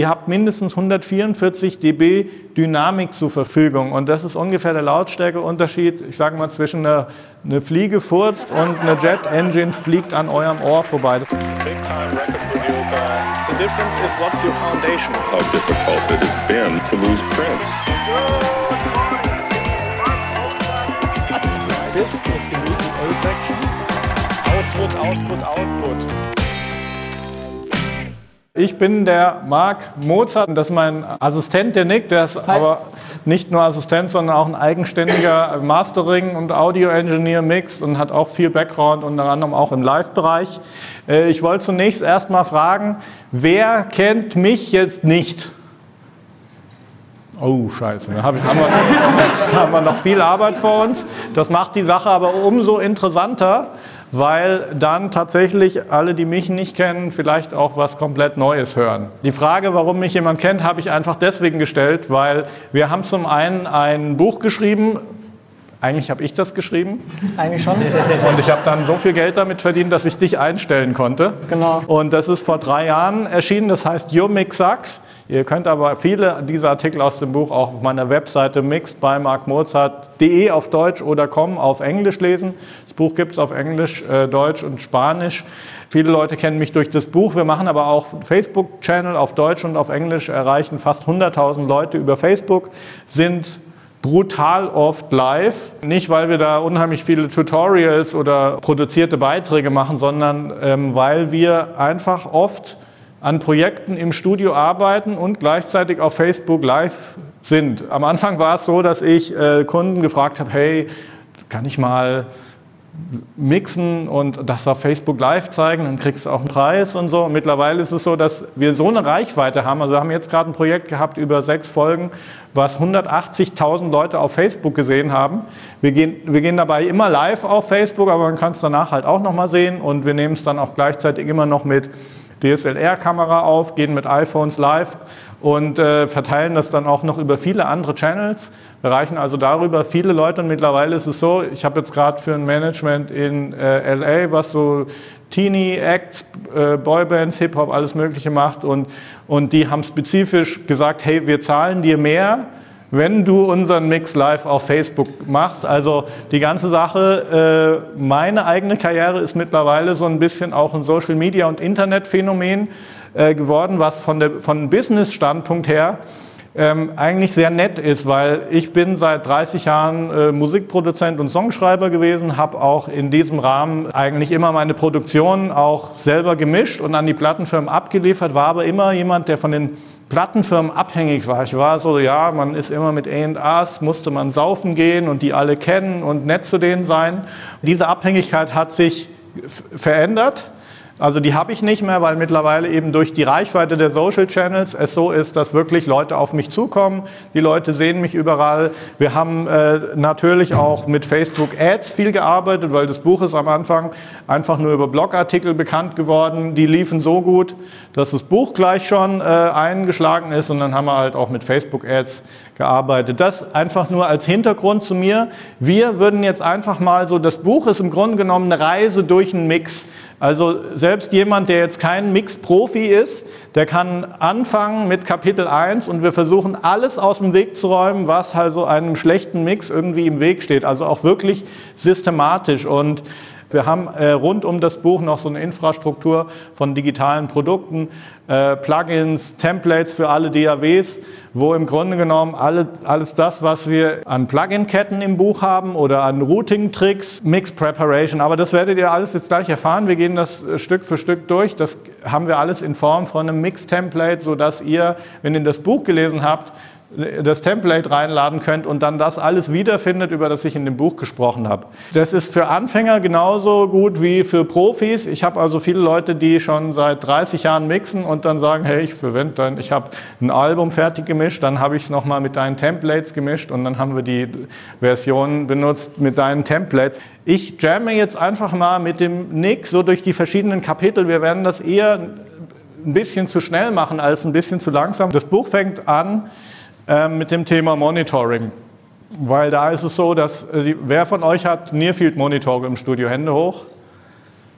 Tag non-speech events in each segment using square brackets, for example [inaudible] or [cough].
Ihr habt mindestens 144 dB Dynamik zur Verfügung und das ist ungefähr der Lautstärkeunterschied, ich sage mal, zwischen einer eine Fliege furzt und eine Jet Engine fliegt an eurem Ohr vorbei. This is the music A-section. Output, Output, Output. Ich bin der Marc Mozart und das ist mein Assistent, der Nick, der ist Hi. aber nicht nur Assistent, sondern auch ein eigenständiger Mastering- und Audio-Engineer mixt und hat auch viel Background, unter anderem auch im Live-Bereich. Äh, ich wollte zunächst erst mal fragen, wer kennt mich jetzt nicht? Oh, scheiße, da haben wir, [laughs] haben wir noch viel Arbeit vor uns. Das macht die Sache aber umso interessanter, weil dann tatsächlich alle, die mich nicht kennen, vielleicht auch was komplett Neues hören. Die Frage, warum mich jemand kennt, habe ich einfach deswegen gestellt, weil wir haben zum einen ein Buch geschrieben, eigentlich habe ich das geschrieben. Eigentlich schon. Und ich habe dann so viel Geld damit verdient, dass ich dich einstellen konnte. Genau. Und das ist vor drei Jahren erschienen, das heißt Your Mix Sucks. Ihr könnt aber viele dieser Artikel aus dem Buch auch auf meiner Webseite mixed auf Deutsch oder com auf Englisch lesen. Das Buch gibt es auf Englisch, äh, Deutsch und Spanisch. Viele Leute kennen mich durch das Buch. Wir machen aber auch Facebook-Channel auf Deutsch und auf Englisch, erreichen fast 100.000 Leute über Facebook, sind brutal oft live. Nicht, weil wir da unheimlich viele Tutorials oder produzierte Beiträge machen, sondern ähm, weil wir einfach oft an Projekten im Studio arbeiten und gleichzeitig auf Facebook Live sind. Am Anfang war es so, dass ich äh, Kunden gefragt habe, hey, kann ich mal mixen und das auf Facebook Live zeigen, dann kriegst du auch einen Preis und so. Und mittlerweile ist es so, dass wir so eine Reichweite haben. Also wir haben jetzt gerade ein Projekt gehabt über sechs Folgen, was 180.000 Leute auf Facebook gesehen haben. Wir gehen, wir gehen dabei immer live auf Facebook, aber man kann es danach halt auch nochmal sehen und wir nehmen es dann auch gleichzeitig immer noch mit DSLR-Kamera auf, gehen mit iPhones live und äh, verteilen das dann auch noch über viele andere Channels. Erreichen also darüber viele Leute und mittlerweile ist es so, ich habe jetzt gerade für ein Management in äh, LA, was so Teenie, Acts, äh, Boybands, Hip-Hop, alles Mögliche macht und, und die haben spezifisch gesagt, hey, wir zahlen dir mehr, wenn du unseren Mix live auf Facebook machst. Also die ganze Sache, äh, meine eigene Karriere ist mittlerweile so ein bisschen auch ein Social Media und Internetphänomen äh, geworden, was von der von Business-Standpunkt her ähm, eigentlich sehr nett ist, weil ich bin seit 30 Jahren äh, Musikproduzent und Songschreiber gewesen, habe auch in diesem Rahmen eigentlich immer meine Produktionen auch selber gemischt und an die Plattenfirmen abgeliefert, war aber immer jemand, der von den Plattenfirmen abhängig war. Ich war so, ja, man ist immer mit A&As, musste man saufen gehen und die alle kennen und nett zu denen sein. Diese Abhängigkeit hat sich verändert. Also die habe ich nicht mehr, weil mittlerweile eben durch die Reichweite der Social Channels es so ist, dass wirklich Leute auf mich zukommen. Die Leute sehen mich überall. Wir haben äh, natürlich auch mit Facebook Ads viel gearbeitet, weil das Buch ist am Anfang einfach nur über Blogartikel bekannt geworden. Die liefen so gut, dass das Buch gleich schon äh, eingeschlagen ist und dann haben wir halt auch mit Facebook Ads gearbeitet. Das einfach nur als Hintergrund zu mir. Wir würden jetzt einfach mal so, das Buch ist im Grunde genommen eine Reise durch einen Mix. Also selbst jemand, der jetzt kein Mix-Profi ist, der kann anfangen mit Kapitel 1 und wir versuchen alles aus dem Weg zu räumen, was also einem schlechten Mix irgendwie im Weg steht. Also auch wirklich systematisch und wir haben äh, rund um das Buch noch so eine Infrastruktur von digitalen Produkten, äh, Plugins, Templates für alle DAWs, wo im Grunde genommen alle, alles das, was wir an Plugin-Ketten im Buch haben oder an Routing-Tricks, Mix Preparation, aber das werdet ihr alles jetzt gleich erfahren. Wir gehen das äh, Stück für Stück durch. Das haben wir alles in Form von einem Mix-Template, sodass ihr, wenn ihr das Buch gelesen habt, das Template reinladen könnt und dann das alles wiederfindet, über das ich in dem Buch gesprochen habe. Das ist für Anfänger genauso gut wie für Profis. Ich habe also viele Leute, die schon seit 30 Jahren mixen und dann sagen, hey, ich verwende dann, ich habe ein Album fertig gemischt, dann habe ich es nochmal mit deinen Templates gemischt und dann haben wir die Version benutzt mit deinen Templates. Ich jamme jetzt einfach mal mit dem Nick so durch die verschiedenen Kapitel. Wir werden das eher ein bisschen zu schnell machen als ein bisschen zu langsam. Das Buch fängt an ähm, mit dem Thema Monitoring. Weil da ist es so, dass, äh, wer von euch hat Nearfield Monitoring im Studio? Hände hoch.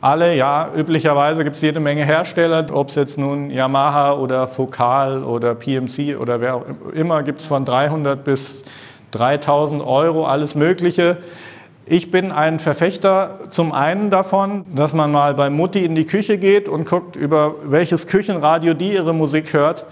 alle, ja, üblicherweise gibt es jede Menge Hersteller, ob es jetzt nun Yamaha oder Focal oder PMC oder wer auch immer, gibt es von 300 bis 3000 Euro, alles Mögliche. Ich bin ein Verfechter zum einen davon, dass man mal bei Mutti in die Küche geht und guckt, über welches Küchenradio die ihre Musik hört.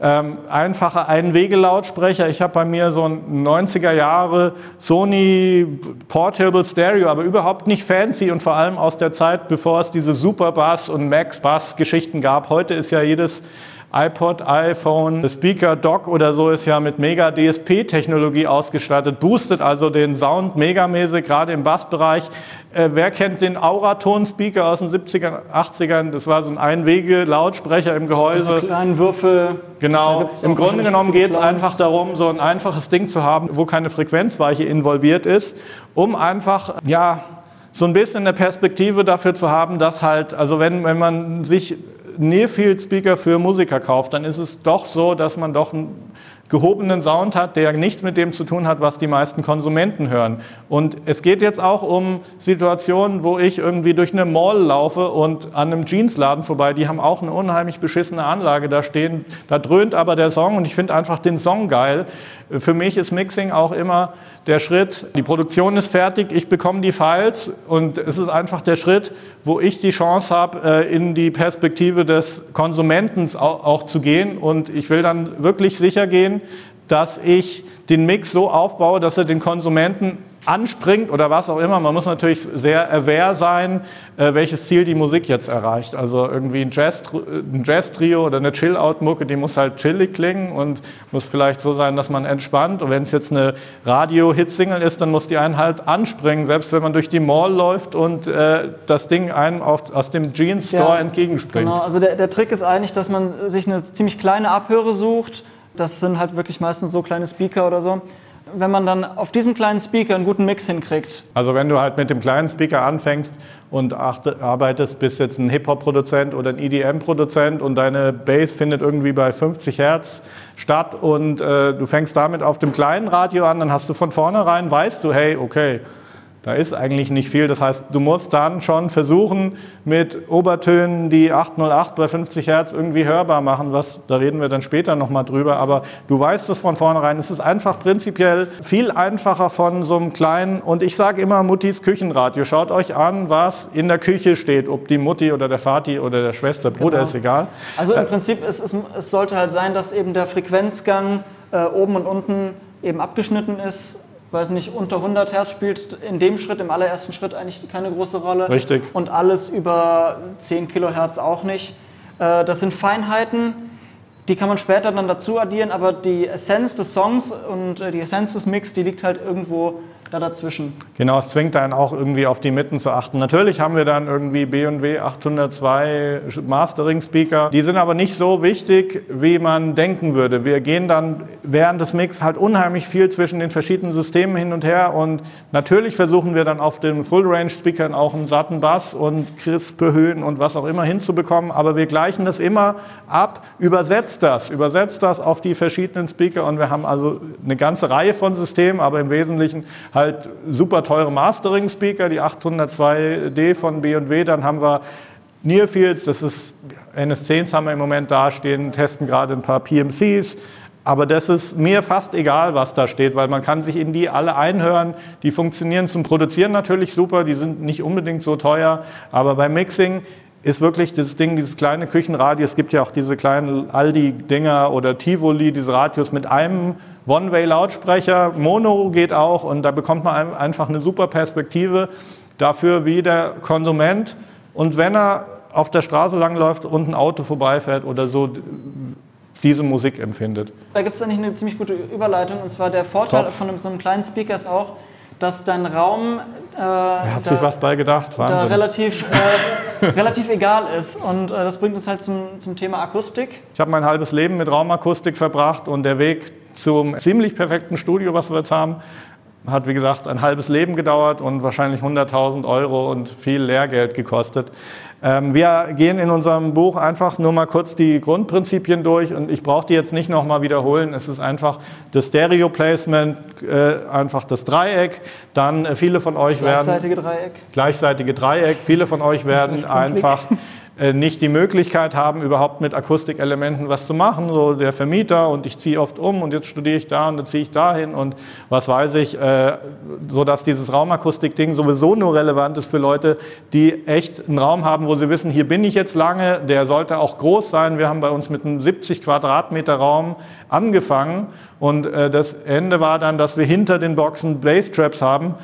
Ähm, einfache Einwegelautsprecher. Ich habe bei mir so ein 90er Jahre Sony Portable Stereo, aber überhaupt nicht fancy und vor allem aus der Zeit, bevor es diese Superbass und Max Bass Geschichten gab. Heute ist ja jedes iPod, iPhone, Speaker, Dock oder so ist ja mit mega DSP-Technologie ausgestattet, boostet also den Sound megamäßig, gerade im Bassbereich. Äh, wer kennt den Auraton-Speaker aus den 70er, 80ern? Das war so ein Einwege-Lautsprecher im Gehäuse. Diese kleinen Würfel. Genau. Im Grunde genommen geht es einfach darum, so ein einfaches Ding zu haben, wo keine Frequenzweiche involviert ist, um einfach, ja, so ein bisschen eine Perspektive dafür zu haben, dass halt, also wenn, wenn man sich Nearfield Speaker für Musiker kauft, dann ist es doch so, dass man doch einen gehobenen Sound hat, der nichts mit dem zu tun hat, was die meisten Konsumenten hören. Und es geht jetzt auch um Situationen, wo ich irgendwie durch eine Mall laufe und an einem Jeansladen vorbei, die haben auch eine unheimlich beschissene Anlage da stehen, da dröhnt aber der Song und ich finde einfach den Song geil. Für mich ist Mixing auch immer der Schritt, die Produktion ist fertig, ich bekomme die Files und es ist einfach der Schritt, wo ich die Chance habe, äh, in die Perspektive des Konsumenten auch zu gehen. Und ich will dann wirklich sicher gehen, dass ich den Mix so aufbaue, dass er den Konsumenten anspringt oder was auch immer. Man muss natürlich sehr aware sein, äh, welches Ziel die Musik jetzt erreicht. Also irgendwie ein Jazz-Trio oder eine Chill-Out-Mucke, die muss halt chillig klingen und muss vielleicht so sein, dass man entspannt. Und wenn es jetzt eine Radio-Hit-Single ist, dann muss die einen halt anspringen, selbst wenn man durch die Mall läuft und äh, das Ding einem auf, aus dem Jeans-Store ja, entgegenspringt. Genau, also der, der Trick ist eigentlich, dass man sich eine ziemlich kleine Abhöre sucht. Das sind halt wirklich meistens so kleine Speaker oder so wenn man dann auf diesem kleinen Speaker einen guten Mix hinkriegt. Also wenn du halt mit dem kleinen Speaker anfängst und arbeitest, bist jetzt ein Hip-Hop-Produzent oder ein EDM-Produzent und deine Bass findet irgendwie bei 50 Hertz statt und äh, du fängst damit auf dem kleinen Radio an, dann hast du von vornherein, weißt du, hey, okay, da ist eigentlich nicht viel. Das heißt, du musst dann schon versuchen, mit Obertönen die 808 bei 50 Hertz irgendwie hörbar machen. Was, da reden wir dann später nochmal drüber. Aber du weißt es von vornherein. Es ist einfach prinzipiell viel einfacher von so einem kleinen, und ich sage immer Muttis Küchenradio. Schaut euch an, was in der Küche steht. Ob die Mutti oder der Vati oder der Schwester, Bruder, genau. ist egal. Also im Prinzip, es, es, es sollte halt sein, dass eben der Frequenzgang äh, oben und unten eben abgeschnitten ist weiß nicht, unter 100 Hertz spielt in dem Schritt, im allerersten Schritt eigentlich keine große Rolle. Richtig. Und alles über 10 Kilohertz auch nicht. Äh, das sind Feinheiten, die kann man später dann dazu addieren, aber die Essenz des Songs und äh, die Essenz des Mix, die liegt halt irgendwo da dazwischen. Genau, es zwingt einen auch irgendwie auf die Mitten zu achten. Natürlich haben wir dann irgendwie B&W 802 Mastering Speaker. Die sind aber nicht so wichtig, wie man denken würde. Wir gehen dann während des Mix halt unheimlich viel zwischen den verschiedenen Systemen hin und her und natürlich versuchen wir dann auf den Full Range Speakern auch einen satten Bass und crispe Höhen und was auch immer hinzubekommen, aber wir gleichen das immer ab, übersetzt das, übersetzt das auf die verschiedenen Speaker und wir haben also eine ganze Reihe von Systemen, aber im Wesentlichen halt super teure Mastering-Speaker, die 802D von B&W, dann haben wir Nearfields, das ist NS10s haben wir im Moment dastehen, testen gerade ein paar PMCs, aber das ist mir fast egal, was da steht, weil man kann sich in die alle einhören. Die funktionieren zum Produzieren natürlich super, die sind nicht unbedingt so teuer, aber beim Mixing ist wirklich das Ding, dieses kleine Küchenradio. Es gibt ja auch diese kleinen Aldi-Dinger oder Tivoli, diese Radios mit einem One-Way-Lautsprecher. Mono geht auch und da bekommt man einfach eine super Perspektive dafür, wie der Konsument und wenn er auf der Straße langläuft und ein Auto vorbeifährt oder so, diese Musik empfindet. Da gibt es eigentlich eine ziemlich gute Überleitung und zwar der Vorteil Top. von so einem kleinen Speaker ist auch, dass dein Raum äh, er hat da, sich was bei gedacht, da relativ, äh, [laughs] relativ egal ist. Und äh, das bringt uns halt zum, zum Thema Akustik. Ich habe mein halbes Leben mit Raumakustik verbracht und der Weg zum ziemlich perfekten Studio, was wir jetzt haben, hat wie gesagt ein halbes Leben gedauert und wahrscheinlich 100.000 Euro und viel Lehrgeld gekostet. Ähm, wir gehen in unserem Buch einfach nur mal kurz die Grundprinzipien durch und ich brauche die jetzt nicht nochmal wiederholen. Es ist einfach das Stereo-Placement, äh, einfach das Dreieck. Dann äh, viele von euch Gleichseitige werden... Dreieck. Gleichseitige Dreieck. Viele von euch werden einfach äh, [laughs] nicht die Möglichkeit haben, überhaupt mit Akustikelementen was zu machen. So der Vermieter und ich ziehe oft um und jetzt studiere ich da und dann ziehe ich dahin und was weiß ich, äh, so dass dieses Raumakustik-Ding sowieso nur relevant ist für Leute, die echt einen Raum haben, wo sie wissen, hier bin ich jetzt lange, der sollte auch groß sein. Wir haben bei uns mit einem 70 Quadratmeter Raum angefangen und äh, das Ende war dann, dass wir hinter den Boxen Blaze Traps haben,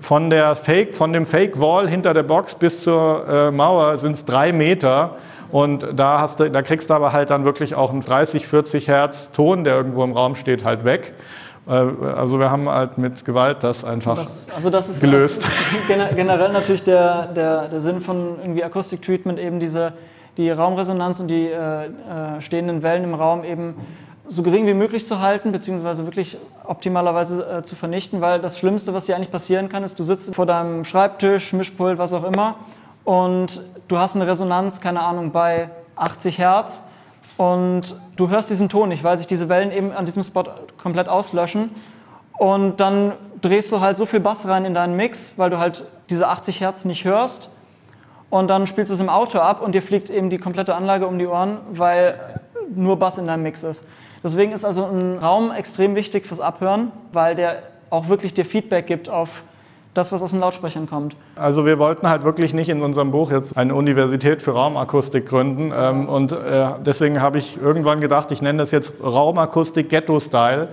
von, der Fake, von dem Fake Wall hinter der Box bis zur äh, Mauer sind es drei Meter. Und da, hast du, da kriegst du aber halt dann wirklich auch einen 30, 40 Hertz Ton, der irgendwo im Raum steht, halt weg. Äh, also wir haben halt mit Gewalt das einfach Das, also das ist gelöst. [laughs] gener- generell natürlich der, der, der Sinn von irgendwie Akustik-Treatment, eben diese, die Raumresonanz und die äh, äh, stehenden Wellen im Raum eben so gering wie möglich zu halten, beziehungsweise wirklich optimalerweise äh, zu vernichten, weil das Schlimmste, was dir eigentlich passieren kann, ist, du sitzt vor deinem Schreibtisch, Mischpult, was auch immer, und du hast eine Resonanz, keine Ahnung, bei 80 Hertz und du hörst diesen Ton nicht, weil sich diese Wellen eben an diesem Spot komplett auslöschen. Und dann drehst du halt so viel Bass rein in deinen Mix, weil du halt diese 80 Hertz nicht hörst. Und dann spielst du es im Auto ab und dir fliegt eben die komplette Anlage um die Ohren, weil nur Bass in deinem Mix ist. Deswegen ist also ein Raum extrem wichtig fürs Abhören, weil der auch wirklich dir Feedback gibt auf das, was aus den Lautsprechern kommt. Also wir wollten halt wirklich nicht in unserem Buch jetzt eine Universität für Raumakustik gründen. Ähm, und äh, deswegen habe ich irgendwann gedacht, ich nenne das jetzt Raumakustik Ghetto-Style.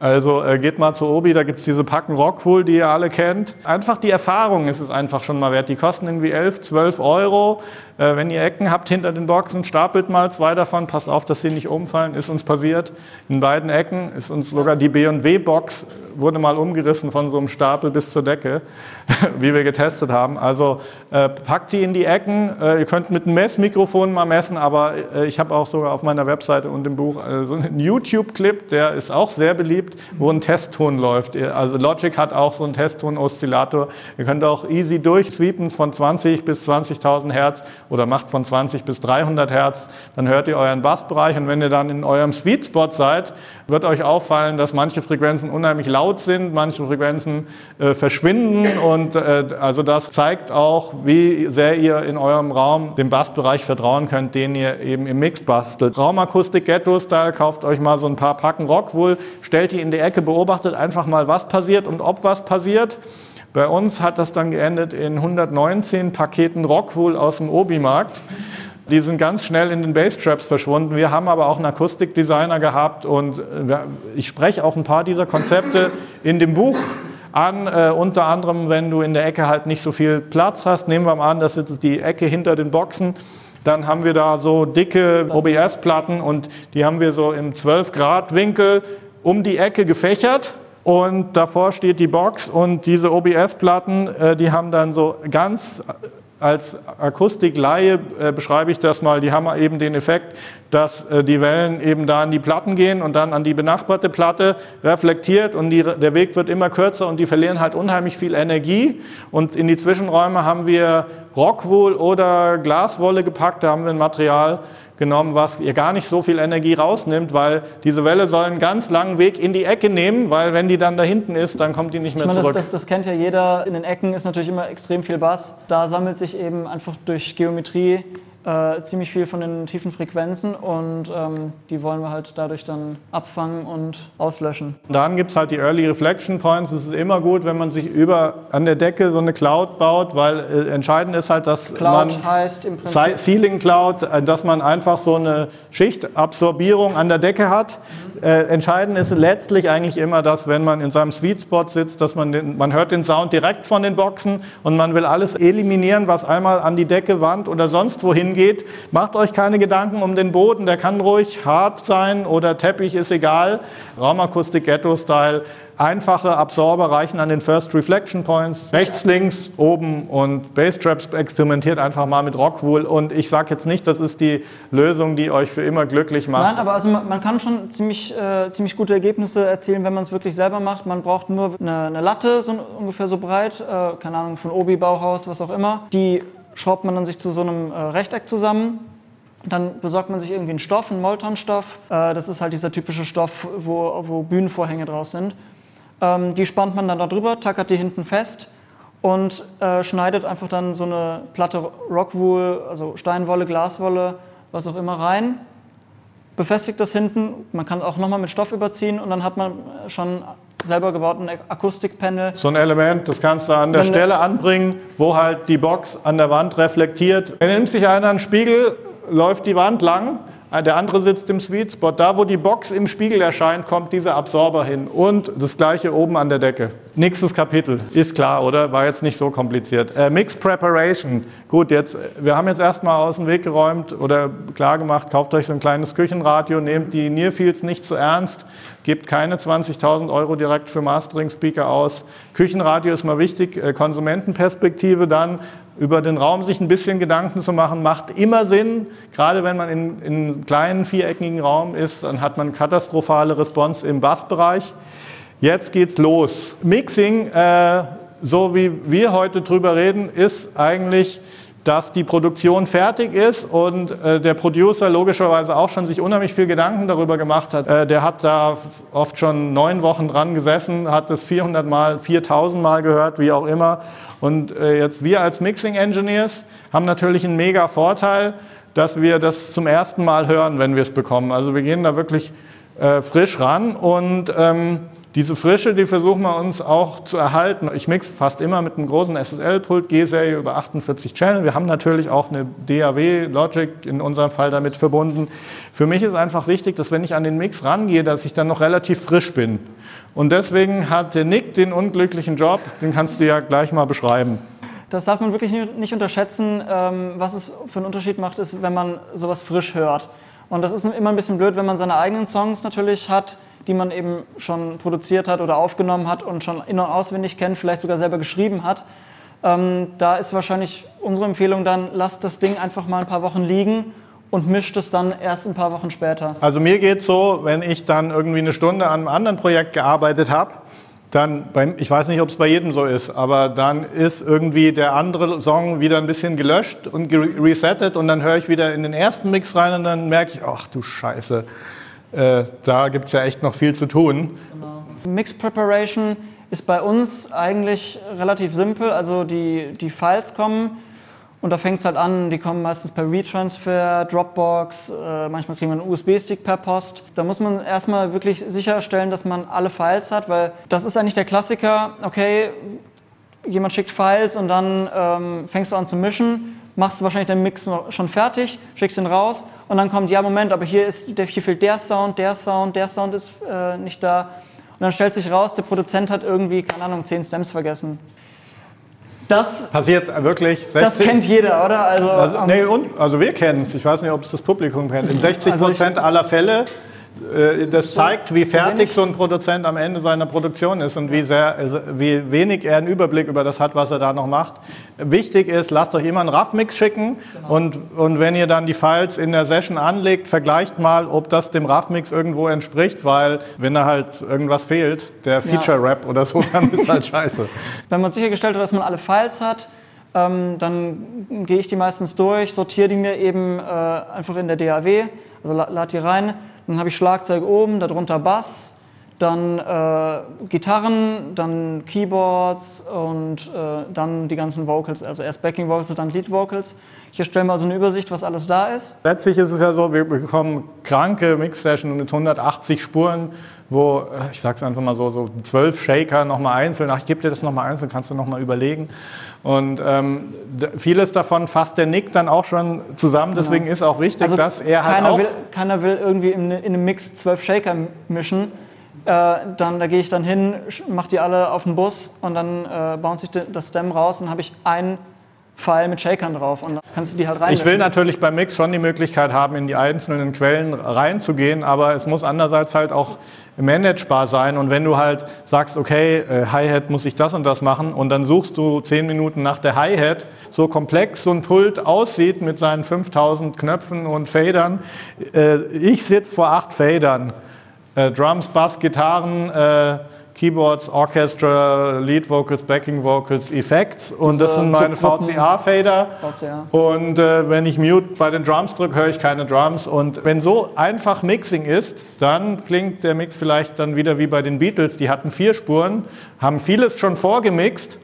Also äh, geht mal zu Obi, da gibt es diese Packen Rockwool, die ihr alle kennt. Einfach die Erfahrung ist es einfach schon mal wert. Die kosten irgendwie 11, 12 Euro. Äh, wenn ihr Ecken habt hinter den Boxen, stapelt mal zwei davon. Passt auf, dass sie nicht umfallen. Ist uns passiert. In beiden Ecken ist uns sogar die B&W-Box wurde mal umgerissen von so einem Stapel bis zur Decke, [laughs] wie wir getestet haben. Also äh, packt die in die Ecken. Äh, ihr könnt mit einem Messmikrofon mal messen, aber äh, ich habe auch sogar auf meiner Webseite und im Buch äh, so einen [laughs] YouTube-Clip, der ist auch sehr beliebt, wo ein Testton läuft. Also Logic hat auch so einen Testton-Oszillator. Ihr könnt auch easy durchsweepen von 20 bis 20.000 Hertz oder macht von 20 bis 300 Hertz. Dann hört ihr euren Bassbereich und wenn ihr dann in eurem Sweet Spot seid, wird euch auffallen, dass manche Frequenzen unheimlich laut sind, manche Frequenzen äh, verschwinden und äh, also das zeigt auch, wie sehr ihr in eurem Raum dem Bassbereich vertrauen könnt, den ihr eben im Mix bastelt. Raumakustik Ghetto Style, kauft euch mal so ein paar Packen Rockwool, stellt die in die Ecke, beobachtet einfach mal, was passiert und ob was passiert. Bei uns hat das dann geendet in 119 Paketen Rockwool aus dem Obi-Markt. Die sind ganz schnell in den Basstraps verschwunden. Wir haben aber auch einen Akustikdesigner gehabt und äh, ich spreche auch ein paar dieser Konzepte in dem Buch an. Äh, unter anderem, wenn du in der Ecke halt nicht so viel Platz hast. Nehmen wir mal an, das ist die Ecke hinter den Boxen. Dann haben wir da so dicke OBS-Platten und die haben wir so im 12-Grad-Winkel um die Ecke gefächert. Und davor steht die Box und diese OBS-Platten, äh, die haben dann so ganz als Akustikleihe äh, beschreibe ich das mal, die haben eben den Effekt, dass äh, die Wellen eben da an die Platten gehen und dann an die benachbarte Platte reflektiert und die, der Weg wird immer kürzer und die verlieren halt unheimlich viel Energie. Und in die Zwischenräume haben wir Rockwool oder Glaswolle gepackt, da haben wir ein Material genommen, was ihr gar nicht so viel Energie rausnimmt, weil diese Welle soll einen ganz langen Weg in die Ecke nehmen, weil wenn die dann da hinten ist, dann kommt die nicht mehr meine, das, zurück. das, das kennt ja jeder. In den Ecken ist natürlich immer extrem viel Bass. Da sammelt sich eben einfach durch Geometrie äh, ziemlich viel von den tiefen Frequenzen und ähm, die wollen wir halt dadurch dann abfangen und auslöschen. Dann gibt es halt die Early Reflection Points. Es ist immer gut, wenn man sich über an der Decke so eine Cloud baut, weil äh, entscheidend ist halt, dass Cloud man heißt im Prinzip, Ceiling Cloud, äh, dass man einfach so eine Schichtabsorbierung an der Decke hat. Äh, entscheidend ist letztlich eigentlich immer, dass wenn man in seinem Sweet Spot sitzt, dass man den, man hört den Sound direkt von den Boxen und man will alles eliminieren, was einmal an die Decke, Wand oder sonst wohin geht. Macht euch keine Gedanken um den Boden, der kann ruhig hart sein oder Teppich ist egal. Raumakustik Ghetto Style. Einfache Absorber reichen an den First Reflection Points. Rechts, links, oben und Basstraps experimentiert einfach mal mit Rockwool. Und ich sage jetzt nicht, das ist die Lösung, die euch für immer glücklich macht. Nein, aber also man, man kann schon ziemlich, äh, ziemlich gute Ergebnisse erzielen, wenn man es wirklich selber macht. Man braucht nur eine, eine Latte, so ungefähr so breit, äh, keine Ahnung, von Obi, Bauhaus, was auch immer, die schraubt man dann sich zu so einem äh, Rechteck zusammen. Dann besorgt man sich irgendwie einen Stoff, einen Molton-Stoff. Äh, das ist halt dieser typische Stoff, wo, wo Bühnenvorhänge draus sind. Ähm, die spannt man dann da drüber, tackert die hinten fest und äh, schneidet einfach dann so eine Platte Rockwool, also Steinwolle, Glaswolle, was auch immer rein, befestigt das hinten. Man kann auch nochmal mit Stoff überziehen und dann hat man schon selber gebauten Akustikpanel. So ein Element, das kannst du an der Wenn- Stelle anbringen, wo halt die Box an der Wand reflektiert. Er nimmt sich einer einen Spiegel, läuft die Wand lang, der andere sitzt im Sweet Spot. Da, wo die Box im Spiegel erscheint, kommt dieser Absorber hin. Und das gleiche oben an der Decke. Nächstes Kapitel. Ist klar, oder? War jetzt nicht so kompliziert. Äh, Mix Preparation. Gut, jetzt, äh, wir haben jetzt erstmal aus dem Weg geräumt oder klar gemacht, kauft euch so ein kleines Küchenradio, nehmt die Nearfields nicht zu ernst, gebt keine 20.000 Euro direkt für Mastering-Speaker aus. Küchenradio ist mal wichtig, äh, Konsumentenperspektive dann über den Raum sich ein bisschen Gedanken zu machen, macht immer Sinn. Gerade wenn man in, in kleinen viereckigen Raum ist, dann hat man katastrophale Response im Bassbereich. Jetzt geht's los. Mixing, äh, so wie wir heute drüber reden, ist eigentlich, dass die Produktion fertig ist und äh, der Producer logischerweise auch schon sich unheimlich viel Gedanken darüber gemacht hat. Äh, der hat da oft schon neun Wochen dran gesessen, hat es 400 Mal, 4000 Mal gehört, wie auch immer. Und äh, jetzt wir als Mixing Engineers haben natürlich einen mega Vorteil, dass wir das zum ersten Mal hören, wenn wir es bekommen. Also wir gehen da wirklich äh, frisch ran und ähm, diese Frische, die versuchen wir uns auch zu erhalten. Ich mixe fast immer mit einem großen SSL-Pult, G-Serie über 48 Channel. Wir haben natürlich auch eine DAW-Logic in unserem Fall damit verbunden. Für mich ist einfach wichtig, dass wenn ich an den Mix rangehe, dass ich dann noch relativ frisch bin. Und deswegen hat der Nick den unglücklichen Job, den kannst du ja gleich mal beschreiben. Das darf man wirklich nicht- unterschätzen. Ähm, was es für einen Unterschied macht, ist, wenn man sowas frisch hört. Und das ist immer ein bisschen blöd, wenn man seine eigenen Songs natürlich hat, die man eben schon produziert hat oder aufgenommen hat und schon in- und auswendig kennt, vielleicht sogar selber geschrieben hat. Ähm, da ist wahrscheinlich unsere Empfehlung dann, lasst das Ding einfach mal ein paar Wochen liegen und mischt es dann erst ein paar Wochen später. Also mir geht es so, wenn ich dann irgendwie eine Stunde an einem anderen Projekt gearbeitet habe, dann, beim, ich weiß nicht, ob es bei jedem so ist, aber dann ist irgendwie der andere Song wieder ein bisschen gelöscht und resettet und dann höre ich wieder in den ersten Mix rein und dann merke ich, ach du Scheiße, äh, da gibt es ja echt noch viel zu tun. Mix Preparation ist bei uns eigentlich relativ simpel. Also die, die Files kommen und da fängt es halt an, die kommen meistens per Retransfer, Dropbox, äh, manchmal kriegen wir einen USB-Stick per Post. Da muss man erstmal wirklich sicherstellen, dass man alle Files hat, weil das ist eigentlich der Klassiker, okay, jemand schickt Files und dann ähm, fängst du an zu mischen, machst du wahrscheinlich den Mix schon fertig, schickst ihn raus und dann kommt, ja Moment, aber hier, ist, hier fehlt der Sound, der Sound, der Sound ist äh, nicht da. Und dann stellt sich raus, der Produzent hat irgendwie, keine Ahnung, 10 Stems vergessen. Das, Passiert wirklich. das 60 kennt jeder, oder? Also, Also, ähm, nee, und, also wir kennen es. Ich weiß nicht, ob es das Publikum kennt. In 60 Also Prozent aller Fälle. Äh, Das zeigt, wie fertig so ein Produzent am Ende seiner Produktion ist und wie, sehr, also wie wenig er einen Überblick über das hat, was er da noch macht. Wichtig ist, lasst euch immer einen RAF-Mix schicken und, und wenn ihr dann die Files in der Session anlegt, vergleicht mal, ob das dem RAF-Mix irgendwo entspricht, weil wenn da halt irgendwas fehlt, der Feature-Rap oder so, dann ist halt [laughs] scheiße. Wenn man sichergestellt hat, dass man alle Files hat, ähm, dann gehe ich die meistens durch, sortiere die mir eben äh, einfach in der DAW, also la lade die rein. Dann habe ich Schlagzeug oben, darunter Bass, dann äh, Gitarren, dann Keyboards und äh, dann die ganzen Vocals, also erst Backing Vocals, dann Lead Vocals. Ich erstelle mal so eine Übersicht, was alles da ist. Letztlich ist es ja so, wir bekommen kranke Mix-Sessions mit 180 Spuren, wo, äh, ich sag's einfach mal so, so zwölf Shaker nochmal einzeln, ach, ich gebe dir das nochmal einzeln, kannst du nochmal überlegen. Und ähm, vieles davon fasst der Nick dann auch schon zusammen, deswegen ist auch wichtig, dass er halt keiner, auch... will, keiner will irgendwie in, in einem Mix zwölf Shaker mischen. Äh, dann, da gehe ich dann hin, mache die alle auf den Bus und dann äh, bounce ich das Stem raus und dann habe ich einen Pfeil mit Shakern drauf und dann kannst du die halt rein. Ich will natürlich beim Mix schon die Möglichkeit haben, in die einzelnen Quellen reinzugehen, aber es muss andererseits halt auch managebar sein. Und wenn du halt sagst, okay, äh, Hi-Hat muss ich das und das machen und dann suchst du zehn Minuten nach der Hi-Hat, so komplex so ein Pult aussieht mit seinen 5000 Knöpfen und Fadern. Äh, ich sitze vor acht Fadern. Äh, Drums, Bass, Gitarren, Keyboards, Orchestra, Lead Vocals, Backing Vocals, Effects und das sind meine. VCA-Fader. VCA. Und äh, wenn ich Mute bei den Drums drücke, höre ich keine Drums. Und wenn so einfach Mixing ist, dann klingt der Mix vielleicht dann wieder wie bei den Beatles. Die hatten vier Spuren, haben vieles schon vorgemixt.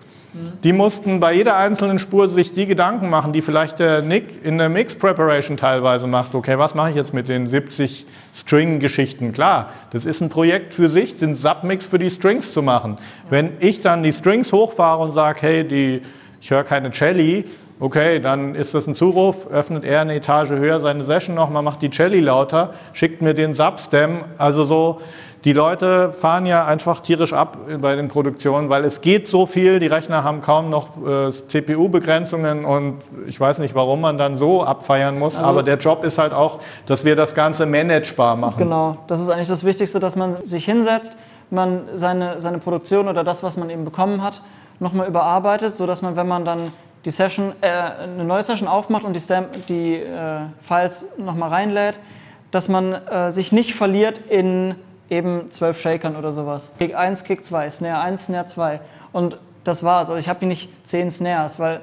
Die mussten bei jeder einzelnen Spur sich die Gedanken machen, die vielleicht der Nick in der Mix Preparation teilweise macht. Okay, was mache ich jetzt mit den 70 String-Geschichten? Klar, das ist ein Projekt für sich, den Submix für die Strings zu machen. Wenn ich dann die Strings hochfahre und sage, hey, die, ich höre keine Celli, okay, dann ist das ein Zuruf, öffnet er eine Etage höher seine Session nochmal, macht die Celli lauter, schickt mir den Substem, also so, die Leute fahren ja einfach tierisch ab bei den Produktionen, weil es geht so viel, die Rechner haben kaum noch äh, CPU-Begrenzungen und ich weiß nicht, warum man dann so abfeiern muss, Also- aber der Job ist halt auch, dass wir das Ganze managebar machen. Genau, das ist eigentlich das Wichtigste, dass man sich hinsetzt, man seine, seine Produktion oder das, was man eben bekommen hat, nochmal überarbeitet, sodass man, wenn man dann die Session, äh, eine neue Session aufmacht und die, Stam die äh, Files nochmal reinlädt, dass man äh, sich nicht verliert in eben zwölf Shakern oder sowas. Kick 1, Kick 2, Snare 1, Snare 2 und das war's. Also ich habe hier nicht zehn Snares, weil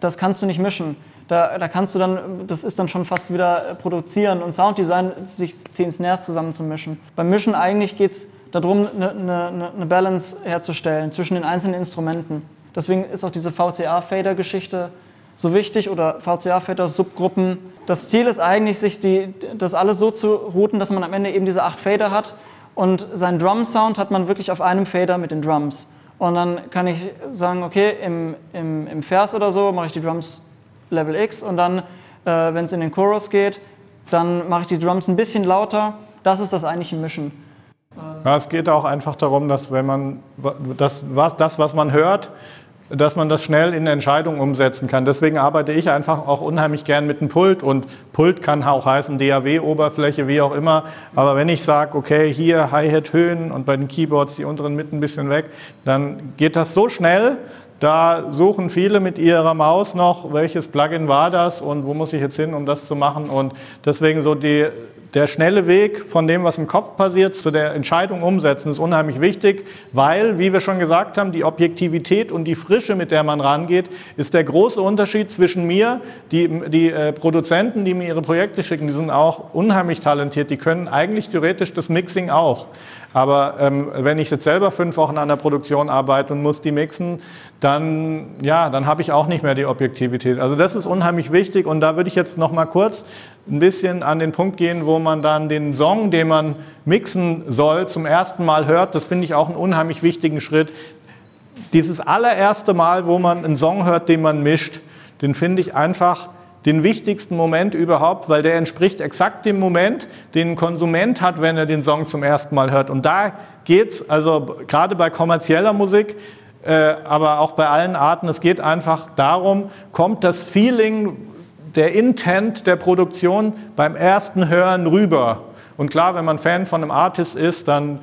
das kannst du nicht mischen. Da, da kannst du dann, das ist dann schon fast wieder äh, produzieren und Sounddesign, sich zehn Snares zusammenzumischen. Beim Mischen eigentlich geht es darum, eine ne, ne Balance herzustellen zwischen den einzelnen Instrumenten. Deswegen ist auch diese VCA-Fader-Geschichte so wichtig oder VCA-Fader-Subgruppen. Das Ziel ist eigentlich, sich die, das alles so zu routen, dass man am Ende eben diese acht Fader hat und seinen Drum-Sound hat man wirklich auf einem Fader mit den Drums. Und dann kann ich sagen, okay, im, im, im Vers oder so mache ich die Drums Level X und dann, äh, wenn es in den Chorus geht, dann mache ich die Drums ein bisschen lauter. Das ist das eigentliche Mischen. Ja, es geht auch einfach darum, dass wenn man das, was, das, was man hört, dass man das schnell in Entscheidungen umsetzen kann. Deswegen arbeite ich einfach auch unheimlich gern mit einem Pult und Pult kann auch heißen DAW-Oberfläche, wie auch immer. Aber wenn ich sage, okay, hier Hi-Hat Höhen und bei den Keyboards die unteren Mitten ein bisschen weg, dann geht das so schnell. Da suchen viele mit ihrer Maus noch, welches Plugin war das und wo muss ich jetzt hin, um das zu machen. Und deswegen so die, der schnelle Weg von dem, was im Kopf passiert, zu der Entscheidung umsetzen, ist unheimlich wichtig, weil, wie wir schon gesagt haben, die Objektivität und die Frische, mit der man rangeht, ist der große Unterschied zwischen mir, die, die äh, Produzenten, die mir ihre Projekte schicken, die sind auch unheimlich talentiert, die können eigentlich theoretisch das Mixing auch. Aber ähm, wenn ich jetzt selber fünf Wochen an der Produktion arbeite und muss die mixen, dann, ja, dann habe ich auch nicht mehr die Objektivität. Also das ist unheimlich wichtig und da würde ich jetzt noch mal kurz ein bisschen an den Punkt gehen, wo man dann den Song, den man mixen soll, zum ersten Mal hört. Das finde ich auch einen unheimlich wichtigen Schritt. Dieses allererste Mal, wo man einen Song hört, den man mischt, den finde ich einfach den wichtigsten Moment überhaupt, weil der entspricht exakt dem Moment, den ein Konsument hat, wenn er den Song zum ersten Mal hört. Und da geht's, also gerade bei kommerzieller Musik, äh, aber auch bei allen Arten, es geht einfach darum, kommt das Feeling, der Intent der Produktion beim ersten Hören rüber. Und klar, wenn man Fan von einem Artist ist, dann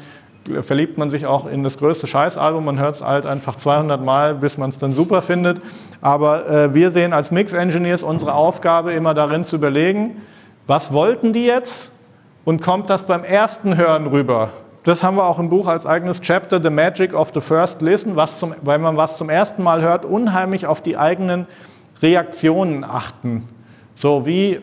verliebt man sich auch in das größte Scheißalbum. Man hört es halt einfach 200 Mal, bis man es dann super findet. Aber äh, wir sehen als Mix-Engineers unsere Aufgabe immer darin zu überlegen, was wollten die jetzt und kommt das beim ersten Hören rüber? Das haben wir auch im Buch als eigenes Chapter, The Magic of the First Listen, was zum, weil man was zum ersten Mal hört, unheimlich auf die eigenen Reaktionen achten. So, wie,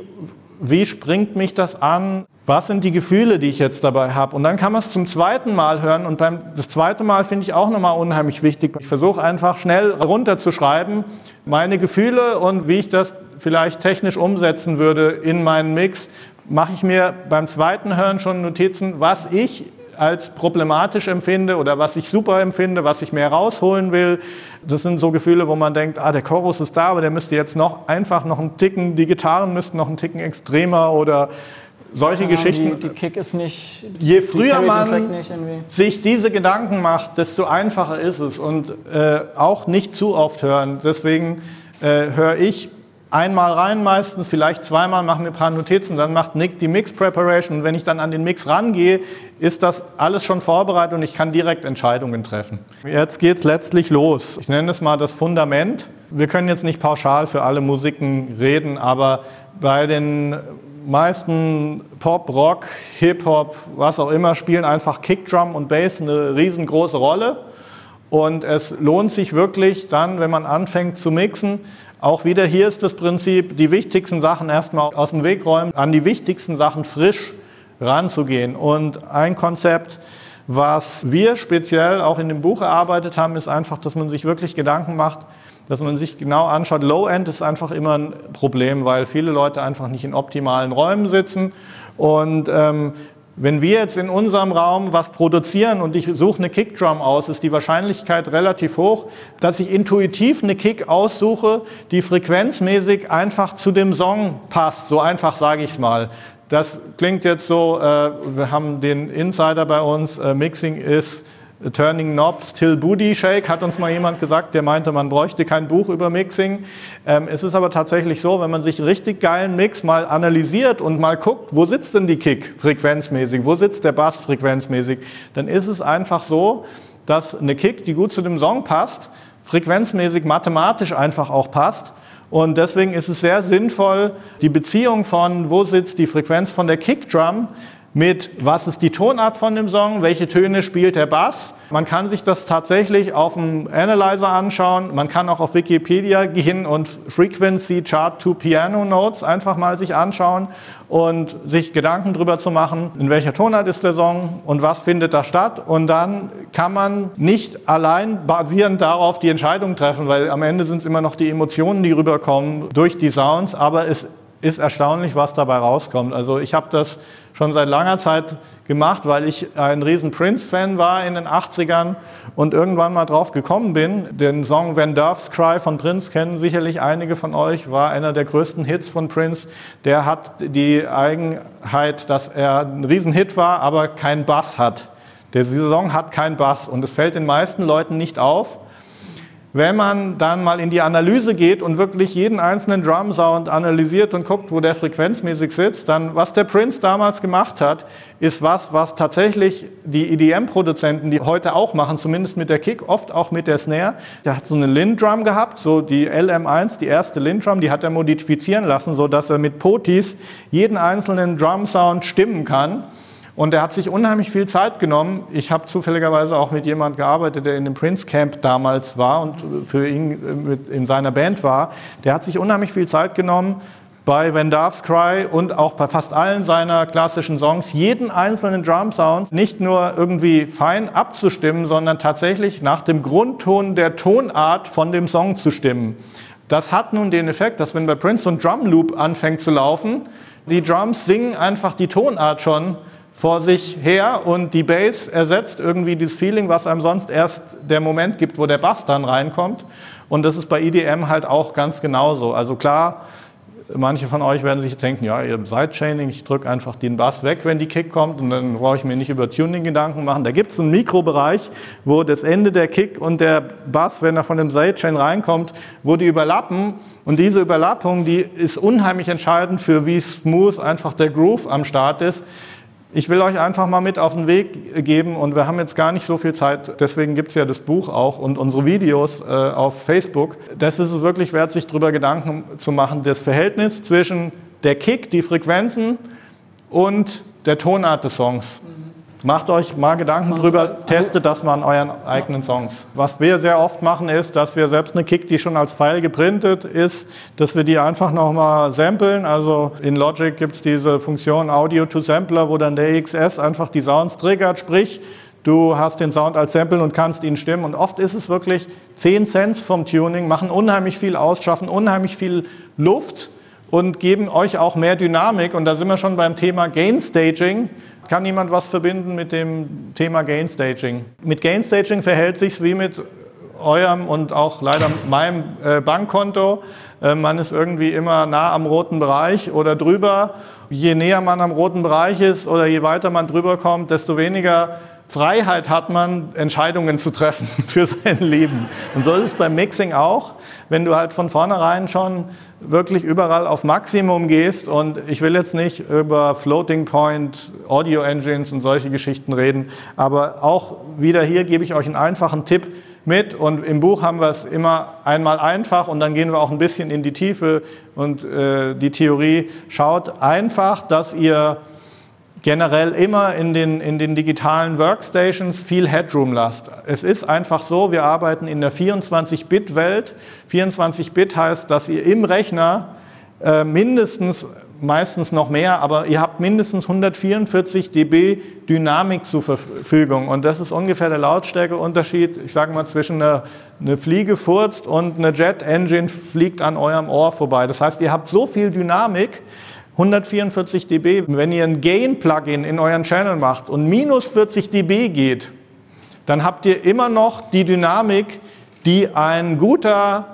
wie springt mich das an? Was sind die Gefühle, die ich jetzt dabei habe? Und dann kann man es zum zweiten Mal hören. Und beim das zweite Mal finde ich auch nochmal unheimlich wichtig. Ich versuche einfach schnell runterzuschreiben, meine Gefühle und wie ich das vielleicht technisch umsetzen würde in meinen Mix. Mache ich mir beim zweiten Hören schon Notizen, was ich als problematisch empfinde oder was ich super empfinde, was ich mehr rausholen will. Das sind so Gefühle, wo man denkt, ah, der Chorus ist da, aber der müsste jetzt noch einfach noch einen Ticken, die Gitarren müssten noch einen Ticken extremer oder solche Geschichten. Die, die Kick ist nicht. Je früher man sich diese Gedanken macht, desto einfacher ist es und äh, auch nicht zu oft hören. Deswegen äh, höre ich einmal rein meistens, vielleicht zweimal, mache mir ein paar Notizen, dann macht Nick die Mix Preparation und wenn ich dann an den Mix rangehe, ist das alles schon vorbereitet und ich kann direkt Entscheidungen treffen. Jetzt geht es letztlich los. Ich nenne es mal das Fundament. Wir können jetzt nicht pauschal für alle Musiken reden, aber bei den meisten Pop, Rock, Hip-Hop, was auch immer, spielen einfach Kickdrum und Bass eine riesengroße Rolle. Und es lohnt sich wirklich dann, wenn man anfängt zu mixen, auch wieder hier ist das Prinzip, die wichtigsten Sachen erstmal aus dem Weg räumen, an die wichtigsten Sachen frisch ranzugehen. Und ein Konzept, was wir speziell auch in dem Buch erarbeitet haben, ist einfach, dass man sich wirklich Gedanken macht, dass man sich genau anschaut. Low-End ist einfach immer ein Problem, weil viele Leute einfach nicht in optimalen Räumen sitzen. Und ähm, wenn wir jetzt in unserem Raum was produzieren und ich suche eine Kickdrum aus, ist die Wahrscheinlichkeit relativ hoch, dass ich intuitiv eine Kick aussuche, die frequenzmäßig einfach zu dem Song passt. So einfach sage ich es mal. Das klingt jetzt so, äh, wir haben den Insider bei uns, äh, Mixing ist Turning Knobs Till Booty Shake, hat uns mal jemand gesagt, der meinte, man bräuchte kein Buch über Mixing. Ähm, es ist aber tatsächlich so, wenn man sich einen richtig geilen Mix mal analysiert und mal guckt, wo sitzt denn die Kick frequenzmäßig, wo sitzt der Bass frequenzmäßig, dann ist es einfach so, dass eine Kick, die gut zu dem Song passt, frequenzmäßig mathematisch einfach auch passt. Und deswegen ist es sehr sinnvoll, die Beziehung von, wo sitzt die Frequenz von der Kickdrum, mit, was ist die Tonart von dem Song, welche Töne spielt der Bass. Man kann sich das tatsächlich auf dem Analyzer anschauen. Man kann auch auf Wikipedia gehen und Frequency Chart to Piano Notes einfach mal sich anschauen und sich Gedanken darüber zu machen, in welcher Tonart ist der Song und was findet da statt. Und dann kann man nicht allein basierend darauf die Entscheidung treffen, weil am Ende sind es immer noch die Emotionen, die rüberkommen durch die Sounds. Aber es ist erstaunlich, was dabei rauskommt. Also ich habe das schon seit langer Zeit gemacht, weil ich ein riesen Prince-Fan war in den 80ern und irgendwann mal drauf gekommen bin. Den Song When Doves Cry von Prince kennen sicherlich einige von euch, war einer der größten Hits von Prince. Der hat die Eigenheit, dass er ein Riesenhit war, aber keinen Bass hat. Der Song hat keinen Bass und es fällt den meisten Leuten nicht auf. Wenn man dann mal in die Analyse geht und wirklich jeden einzelnen Drum Sound analysiert und guckt, wo der frequenzmäßig sitzt, dann was der Prince damals gemacht hat, ist was, was tatsächlich die EDM-Produzenten, die heute auch machen, zumindest mit der Kick, oft auch mit der Snare. Der hat so eine Lin-Drum gehabt, so die LM1, die erste Lin-Drum, die hat er modifizieren lassen, so dass er mit Potis jeden einzelnen Drum Sound stimmen kann. Und er hat sich unheimlich viel Zeit genommen. Ich habe zufälligerweise auch mit jemandem gearbeitet, der in dem Prince Camp damals war und für ihn mit in seiner Band war. Der hat sich unheimlich viel Zeit genommen, bei When Doves Cry und auch bei fast allen seiner klassischen Songs jeden einzelnen Drum Sound nicht nur irgendwie fein abzustimmen, sondern tatsächlich nach dem Grundton der Tonart von dem Song zu stimmen. Das hat nun den Effekt, dass wenn bei Prince so ein Drum Loop anfängt zu laufen, die Drums singen einfach die Tonart schon vor sich her und die Bass ersetzt irgendwie das Feeling, was einem sonst erst der Moment gibt, wo der Bass dann reinkommt. Und das ist bei EDM halt auch ganz genauso. Also klar, manche von euch werden sich denken, ja, ihr Sidechaining, ich drücke einfach den Bass weg, wenn die Kick kommt und dann brauche ich mir nicht über Tuning Gedanken machen. Da gibt es einen Mikrobereich, wo das Ende der Kick und der Bass, wenn er von dem Sidechain reinkommt, wo die überlappen und diese Überlappung, die ist unheimlich entscheidend für wie smooth einfach der Groove am Start ist. Ich will euch einfach mal mit auf den Weg geben und wir haben jetzt gar nicht so viel Zeit, deswegen gibt es ja das Buch auch und unsere Videos äh, auf Facebook. Das ist es wirklich wert, sich darüber Gedanken zu machen, das Verhältnis zwischen der Kick, die Frequenzen und der Tonart des Songs. Macht euch mal Gedanken drüber, testet das mal an euren eigenen Songs. Was wir sehr oft machen ist, dass wir selbst eine Kick, die schon als File geprintet ist, dass wir die einfach nochmal samplen. Also in Logic gibt es diese Funktion Audio to Sampler, wo dann der XS einfach die Sounds triggert, sprich, du hast den Sound als Sample und kannst ihn stimmen. Und oft ist es wirklich 10 Cents vom Tuning, machen unheimlich viel aus, schaffen unheimlich viel Luft und geben euch auch mehr Dynamik. Und da sind wir schon beim Thema Gain Staging. Kann jemand was verbinden mit dem Thema Gain Staging? Mit Gain Staging verhält sich wie mit eurem und auch leider meinem äh, Bankkonto. Äh, man ist irgendwie immer nah am roten Bereich oder drüber. Je näher man am roten Bereich ist oder je weiter man drüber kommt, desto weniger Freiheit hat man, Entscheidungen zu treffen [laughs] für sein Leben. Und so ist es beim Mixing auch, wenn du halt von vornherein schon wirklich überall auf Maximum gehst. Und ich will jetzt nicht über Floating Point, Audio Engines und solche Geschichten reden, aber auch wieder hier gebe ich euch einen einfachen Tipp mit. Und im Buch haben wir es immer einmal einfach und dann gehen wir auch ein bisschen in die Tiefe und äh, die Theorie schaut einfach, dass ihr generell immer in den, in den digitalen Workstations viel Headroom lasst. Es ist einfach so, wir arbeiten in der 24-Bit-Welt. 24-Bit heißt, dass ihr im Rechner äh, mindestens, meistens noch mehr, aber ihr habt mindestens 144 dB Dynamik zur Verfügung. Und das ist ungefähr der Lautstärkeunterschied, ich sage mal, zwischen einer eine Fliege furzt und eine Jet Engine fliegt an eurem Ohr vorbei. Das heißt, ihr habt so viel Dynamik, 144 dB. Wenn ihr ein Gain-Plugin in euren Channel macht und minus 40 dB geht, dann habt ihr immer noch die Dynamik, die ein guter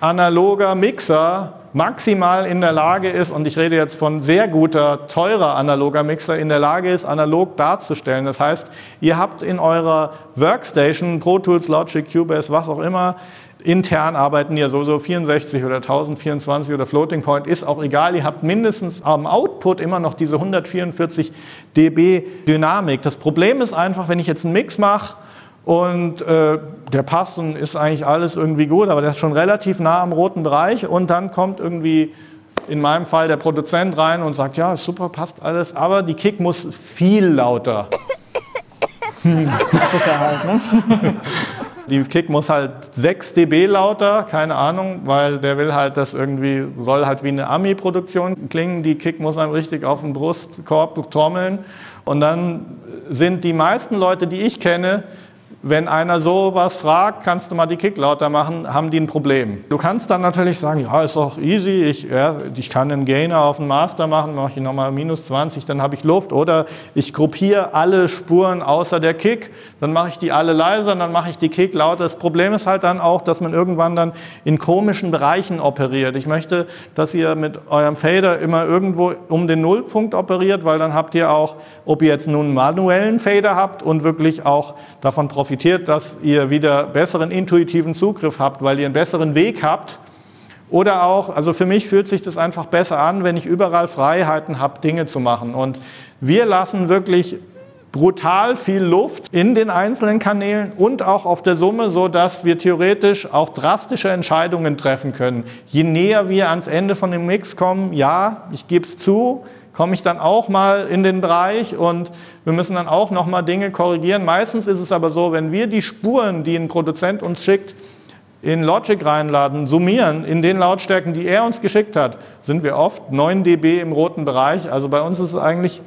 analoger Mixer maximal in der Lage ist, und ich rede jetzt von sehr guter, teurer analoger Mixer, in der Lage ist, analog darzustellen. Das heißt, ihr habt in eurer Workstation, Pro Tools, Logic, Cubase, was auch immer, Intern arbeiten ja sowieso 64 oder 1024 oder Floating Point, ist auch egal. Ihr habt mindestens am Output immer noch diese 144 dB Dynamik. Das Problem ist einfach, wenn ich jetzt einen Mix mache und äh, der passt und ist eigentlich alles irgendwie gut, aber der ist schon relativ nah am roten Bereich und dann kommt irgendwie in meinem Fall der Produzent rein und sagt, ja, super, passt alles, aber die Kick muss viel lauter. [laughs] Hm. halt, ne? [laughs] Die Kick muss halt 6 dB lauter, keine Ahnung, weil der will halt das irgendwie, soll halt wie eine Ami-Produktion klingen. Die Kick muss einem richtig auf den Brustkorb trommeln. Und dann sind die meisten Leute, die ich kenne, wenn einer sowas fragt, kannst du mal die Kick lauter machen, haben die ein Problem. Du kannst dann natürlich sagen, ja, ist doch easy, ich, ja, ich kann einen Gainer auf den Master machen, mache ich nochmal minus 20, dann habe ich Luft. Oder ich gruppiere alle Spuren außer der Kick, dann mache ich die alle leiser, dann mache ich die Kick lauter. Das Problem ist halt dann auch, dass man irgendwann dann in komischen Bereichen operiert. Ich möchte, dass ihr mit eurem Fader immer irgendwo um den Nullpunkt operiert, weil dann habt ihr auch, ob ihr jetzt nun einen manuellen Fader habt und wirklich auch davon profitiert, profitiert, dass ihr wieder besseren intuitiven Zugriff habt, weil ihr einen besseren Weg habt. Oder auch, also für mich fühlt sich das einfach besser an, wenn ich überall Freiheiten habe, Dinge zu machen. Und wir lassen wirklich brutal viel Luft in den einzelnen Kanälen und auch auf der Summe, so dass wir theoretisch auch drastische Entscheidungen treffen können. Je näher wir ans Ende von dem Mix kommen, ja, ich gebe es zu, komme ich dann auch mal in den Bereich und wir müssen dann auch noch mal Dinge korrigieren. Meistens ist es aber so, wenn wir die Spuren, die ein Produzent uns schickt, in Logic reinladen, summieren in den Lautstärken, die er uns geschickt hat, sind wir oft 9 dB im roten Bereich. Also bei uns ist es eigentlich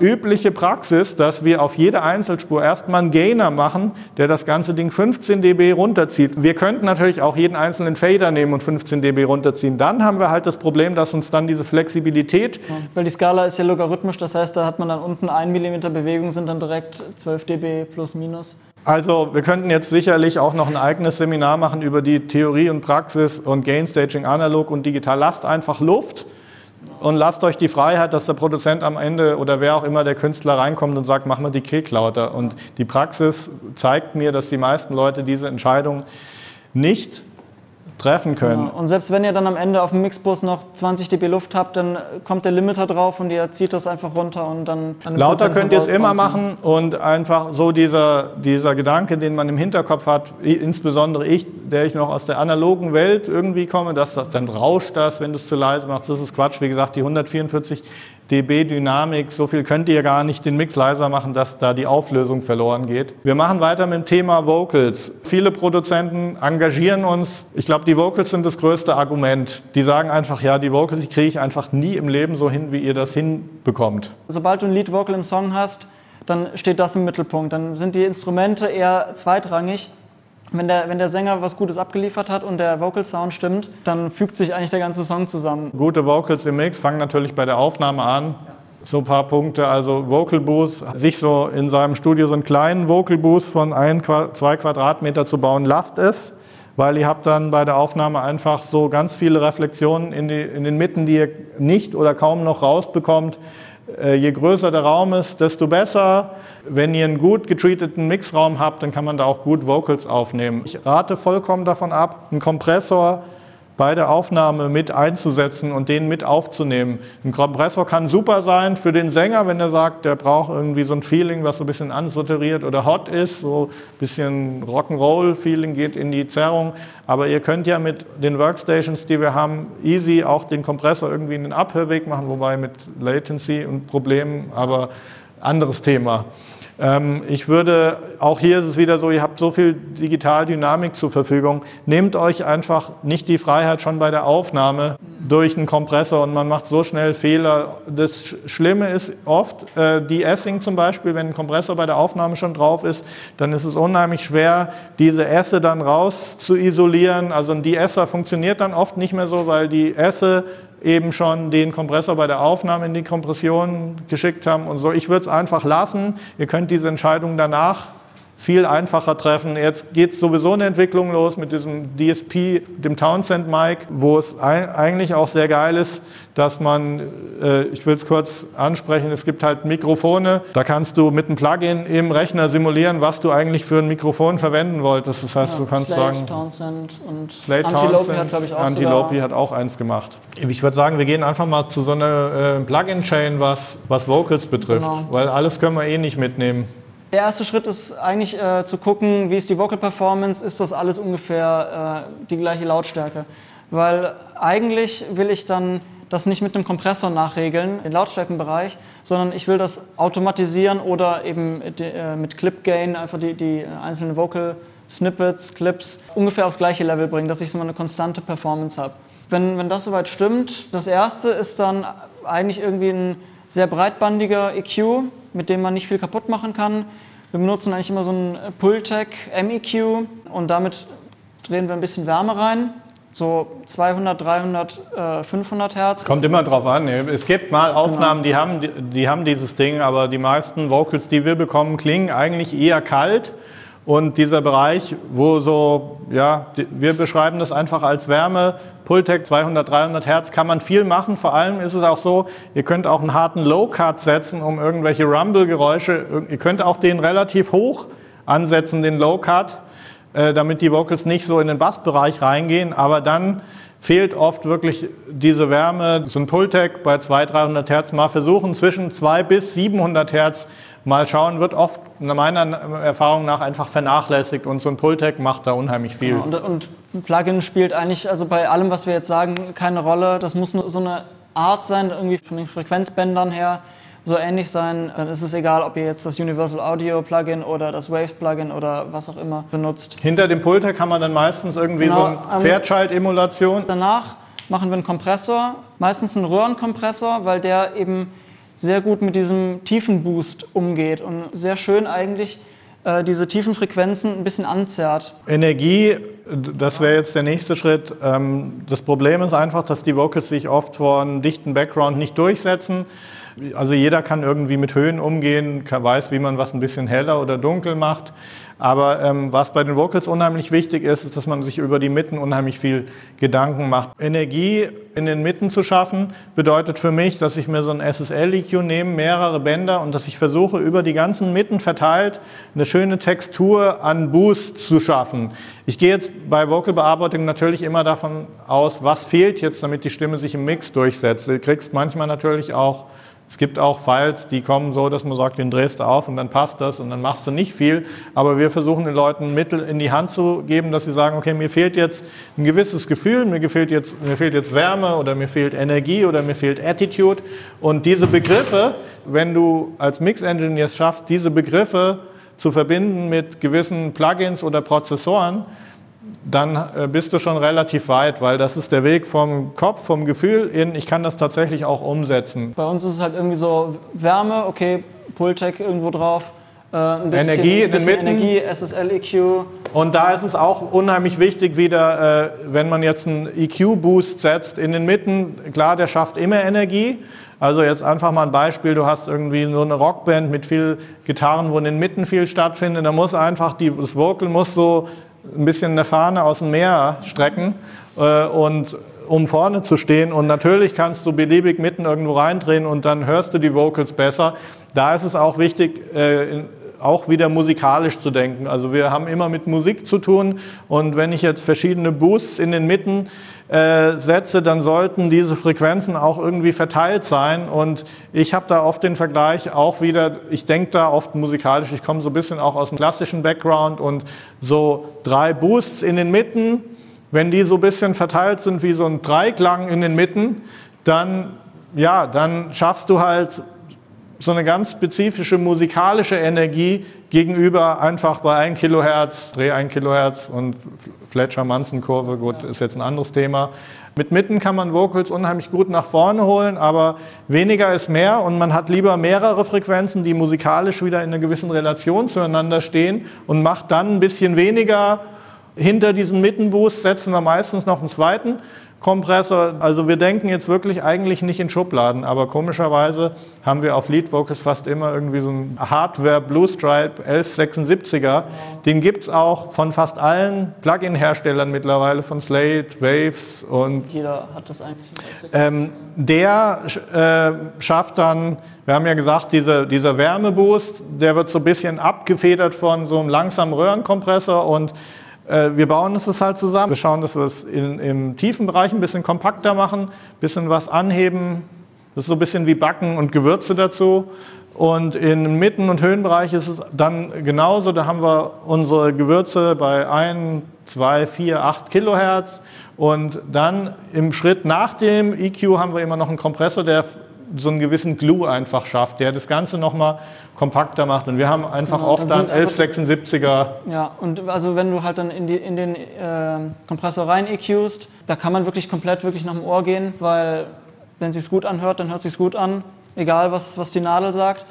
übliche Praxis, dass wir auf jede Einzelspur erstmal einen Gainer machen, der das ganze Ding 15 dB runterzieht. Wir könnten natürlich auch jeden einzelnen Fader nehmen und 15 dB runterziehen. Dann haben wir halt das Problem, dass uns dann diese Flexibilität... Ja, weil die Skala ist ja logarithmisch, das heißt, da hat man dann unten 1 mm Bewegung, sind dann direkt 12 dB plus minus. Also wir könnten jetzt sicherlich auch noch ein eigenes Seminar machen über die Theorie und Praxis und Gain Staging analog und digital. Lasst einfach Luft und lasst euch die Freiheit, dass der Produzent am Ende oder wer auch immer der Künstler reinkommt und sagt, mach mal die Kick lauter. Und die Praxis zeigt mir, dass die meisten Leute diese Entscheidung nicht treffen können. Genau. Und selbst wenn ihr dann am Ende auf dem Mixbus noch 20 dB Luft habt, dann kommt der Limiter drauf und ihr zieht das einfach runter und dann... Lauter könnt ihr es immer machen und einfach so dieser, dieser Gedanke, den man im Hinterkopf hat, insbesondere ich, der ich noch aus der analogen Welt irgendwie komme, dass das dann rauscht das, wenn du es zu leise machst, das ist Quatsch. Wie gesagt, die 144 dB-Dynamik, so viel könnt ihr gar nicht den Mix leiser machen, dass da die Auflösung verloren geht. Wir machen weiter mit dem Thema Vocals. Viele Produzenten engagieren uns. Ich glaube, die Vocals sind das größte Argument. Die sagen einfach, ja, die Vocals, kriege ich einfach nie im Leben so hin, wie ihr das hinbekommt. Sobald du ein Lead-Vocal im Song hast, dann steht das im Mittelpunkt. Dann sind die Instrumente eher zweitrangig wenn der, wenn der Sänger was Gutes abgeliefert hat und der Vocal Sound stimmt, dann fügt sich eigentlich der ganze Song zusammen. Gute Vocals im Mix fangen natürlich bei der Aufnahme an. So ein paar Punkte, also Vocal Boost, sich so in seinem Studio so einen kleinen Vocal Boost von ein, zwei Quadratmeter zu bauen, lasst es, weil ihr habt dann bei der Aufnahme einfach so ganz viele Reflexionen in, die, in den Mitten, die ihr nicht oder kaum noch rausbekommt. Äh, je größer der Raum ist, desto besser Wenn ihr einen gut getreateten Mixraum habt, dann kann man da auch gut Vocals aufnehmen. Ich rate vollkommen davon ab, einen Kompressor bei der Aufnahme mit einzusetzen und den mit aufzunehmen. Ein Kompressor kann super sein für den Sänger, wenn er sagt, der braucht irgendwie so ein Feeling, was so ein bisschen ansaturiert oder hot ist, so ein bisschen Rock'n'Roll-Feeling geht in die Zerrung. Aber ihr könnt ja mit den Workstations, die wir haben, easy auch den Kompressor irgendwie in den Abhörweg machen, wobei mit Latency und Problemen, aber anderes Thema. Ähm, ich würde, auch hier ist es wieder so, ihr habt so viel Digitaldynamik zur Verfügung, nehmt euch einfach nicht die Freiheit schon bei der Aufnahme durch einen Kompressor und man macht so schnell Fehler. Das Schlimme ist oft, äh, De-Essing zum Beispiel, wenn ein Kompressor bei der Aufnahme schon drauf ist, dann ist es unheimlich schwer, diese Esse dann raus zu isolieren. Also ein De-Esser funktioniert dann oft nicht mehr so, weil die Esse eben schon den Kompressor bei der Aufnahme in die Kompression geschickt haben und so. Ich würde es einfach lassen. Ihr könnt diese Entscheidung danach viel einfacher treffen. Jetzt geht sowieso eine Entwicklung los mit diesem DSP, dem Townsend Mic, wo es eigentlich auch sehr geil ist, dass man, äh, ich will es kurz ansprechen, es gibt halt Mikrofone, da kannst du mit einem Plugin im Rechner simulieren, was du eigentlich für ein Mikrofon verwenden wolltest. Das heißt, ja, du kannst Slate, sagen, Townsend und Slate Antilope Townsend, hat, glaube ich, auch Antilope hat auch eins gemacht. Ich würde sagen, wir gehen einfach mal zu so einer äh, Plugin-Chain, was, was Vocals betrifft, Genau. weil alles können wir eh nicht mitnehmen. Der erste Schritt ist eigentlich äh, zu gucken, wie ist die Vocal Performance, ist das alles ungefähr äh, die gleiche Lautstärke. Weil eigentlich will ich dann das nicht mit einem Kompressor nachregeln, den Lautstärkenbereich, sondern ich will das automatisieren oder eben äh, mit Clip Gain einfach die, die einzelnen Vocal Snippets, Clips ungefähr aufs gleiche Level bringen, dass ich so eine konstante Performance habe. Wenn, wenn das soweit stimmt, das erste ist dann eigentlich irgendwie ein sehr breitbandiger EQ, mit dem man nicht viel kaputt machen kann. Wir benutzen eigentlich immer so einen Pultec MEQ und damit drehen wir ein bisschen Wärme rein. So 200, 300, äh, 500 Hertz. Kommt immer drauf an. Es gibt mal Aufnahmen, die, haben, die, die haben dieses Ding, aber die meisten Vocals, die wir bekommen, klingen eigentlich eher kalt. Und dieser Bereich, wo so, ja, wir beschreiben das einfach als Wärme, Pultec 200, 300 Hertz, kann man viel machen. Vor allem ist es auch so, ihr könnt auch einen harten Low-Cut setzen, um irgendwelche Rumble-Geräusche, ihr könnt auch den relativ hoch ansetzen, den Low-Cut, äh, damit die Vocals nicht so in den Bassbereich reingehen, aber dann fehlt oft wirklich diese Wärme. So ein Pultec bei 200, 300 Hertz mal versuchen, zwischen 200 bis 700 Hertz mal schauen, wird oft meiner Erfahrung nach einfach vernachlässigt und so ein Pultec macht da unheimlich viel. Und, und ein Plugin spielt eigentlich, also bei allem, was wir jetzt sagen, keine Rolle. Das muss nur so eine Art sein, irgendwie von den Frequenzbändern her so ähnlich sein. Dann ist es egal, ob ihr jetzt das Universal Audio Plugin oder das Waves Plugin oder was auch immer benutzt. Hinter dem Pultec haben wir dann meistens irgendwie Genau, so eine ähm, Pferdschaltemulation. Danach machen wir einen Kompressor, meistens einen Röhrenkompressor, weil der eben sehr gut mit diesem Tiefenboost umgeht und sehr schön eigentlich äh, diese tiefen Frequenzen ein bisschen anzerrt. Energie, das wäre jetzt der nächste Schritt. Ähm, Das Problem ist einfach, dass die Vocals sich oft vor einem dichten Background nicht durchsetzen. Also jeder kann irgendwie mit Höhen umgehen, weiß, wie man was ein bisschen heller oder dunkel macht. Aber ähm, was bei den Vocals unheimlich wichtig ist, ist, dass man sich über die Mitten unheimlich viel Gedanken macht. Energie in den Mitten zu schaffen, bedeutet für mich, dass ich mir so ein SSL-EQ nehme, mehrere Bänder und dass ich versuche, über die ganzen Mitten verteilt eine schöne Textur an Boost zu schaffen. Ich gehe jetzt bei Vocalbearbeitung natürlich immer davon aus, was fehlt jetzt, damit die Stimme sich im Mix durchsetzt. Du kriegst manchmal natürlich auch es gibt auch Files, die kommen so, dass man sagt, den drehst du auf und dann passt das und dann machst du nicht viel. Aber wir versuchen den Leuten Mittel in die Hand zu geben, dass sie sagen, okay, mir fehlt jetzt ein gewisses Gefühl, mir fehlt jetzt, mir fehlt jetzt Wärme oder mir fehlt Energie oder mir fehlt Attitude. Und diese Begriffe, wenn du als Mix-Engineer es schaffst, diese Begriffe zu verbinden mit gewissen Plugins oder Prozessoren, dann äh, bist du schon relativ weit, weil das ist der Weg vom Kopf, vom Gefühl in, ich kann das tatsächlich auch umsetzen. Bei uns ist es halt irgendwie so Wärme, okay, Pultec irgendwo drauf, äh, ein bisschen, Energie in ein den bisschen. Energie, SSL-EQ. Und da ist es auch unheimlich wichtig, wieder, äh, wenn man jetzt einen EQ-Boost setzt in den Mitten, klar, der schafft immer Energie. Also jetzt einfach mal ein Beispiel, du hast irgendwie so eine Rockband mit viel Gitarren, wo in den Mitten viel stattfindet, da muss einfach, die, das Vocal muss so ein bisschen eine Fahne aus dem Meer strecken äh, und um vorne zu stehen und natürlich kannst du beliebig mitten irgendwo reindrehen und dann hörst du die Vocals besser. da ist es auch wichtig, äh, auch wieder musikalisch zu denken. Also wir haben immer mit Musik zu tun. Und wenn ich jetzt verschiedene Boosts in den Mitten äh, setze, dann sollten diese Frequenzen auch irgendwie verteilt sein. Und ich habe da oft den Vergleich auch wieder, ich denke da oft musikalisch, ich komme so ein bisschen auch aus dem klassischen Background. Und so drei Boosts in den Mitten, wenn die so ein bisschen verteilt sind wie so ein Dreiklang in den Mitten, dann ja, dann schaffst du halt so eine ganz spezifische musikalische Energie gegenüber einfach bei 1 Kilohertz, Dreh 1 Kilohertz und Fletcher-Manson-Kurve, gut, ist jetzt ein anderes Thema. Mit Mitten kann man Vocals unheimlich gut nach vorne holen, aber weniger ist mehr und man hat lieber mehrere Frequenzen, die musikalisch wieder in einer gewissen Relation zueinander stehen und macht dann ein bisschen weniger hinter diesen Mittenboost, setzen wir meistens noch einen zweiten Kompressor. Also wir denken jetzt wirklich eigentlich nicht in Schubladen, aber komischerweise haben wir auf Lead Vocals fast immer irgendwie so einen Hardware Blue Stripe 1176er. Den gibt es auch von fast allen Plugin-Herstellern mittlerweile, von Slate, Waves und... Jeder hat das eigentlich. Ähm, der äh, schafft dann, wir haben ja gesagt, diese, dieser Wärmeboost, der wird so ein bisschen abgefedert von so einem langsamen Röhrenkompressor und wir bauen es halt zusammen. Wir schauen, dass wir es in, im tiefen Bereich ein bisschen kompakter machen, ein bisschen was anheben. Das ist so ein bisschen wie Backen und Gewürze dazu. Und im Mitten- und Höhenbereich ist es dann genauso. Da haben wir unsere Gewürze bei 1, 2, 4, 8 Kilohertz. Und dann im Schritt nach dem EQ haben wir immer noch einen Kompressor, der so einen gewissen Glue einfach schafft, der das Ganze nochmal kompakter macht. Und wir haben einfach genau, oft dann, dann 1176er. Ja, und also wenn du halt dann in, die, in den äh, Kompressor rein EQst, da kann man wirklich komplett wirklich nach dem Ohr gehen, weil wenn es sich gut anhört, dann hört es sich gut an, egal was, was die Nadel sagt.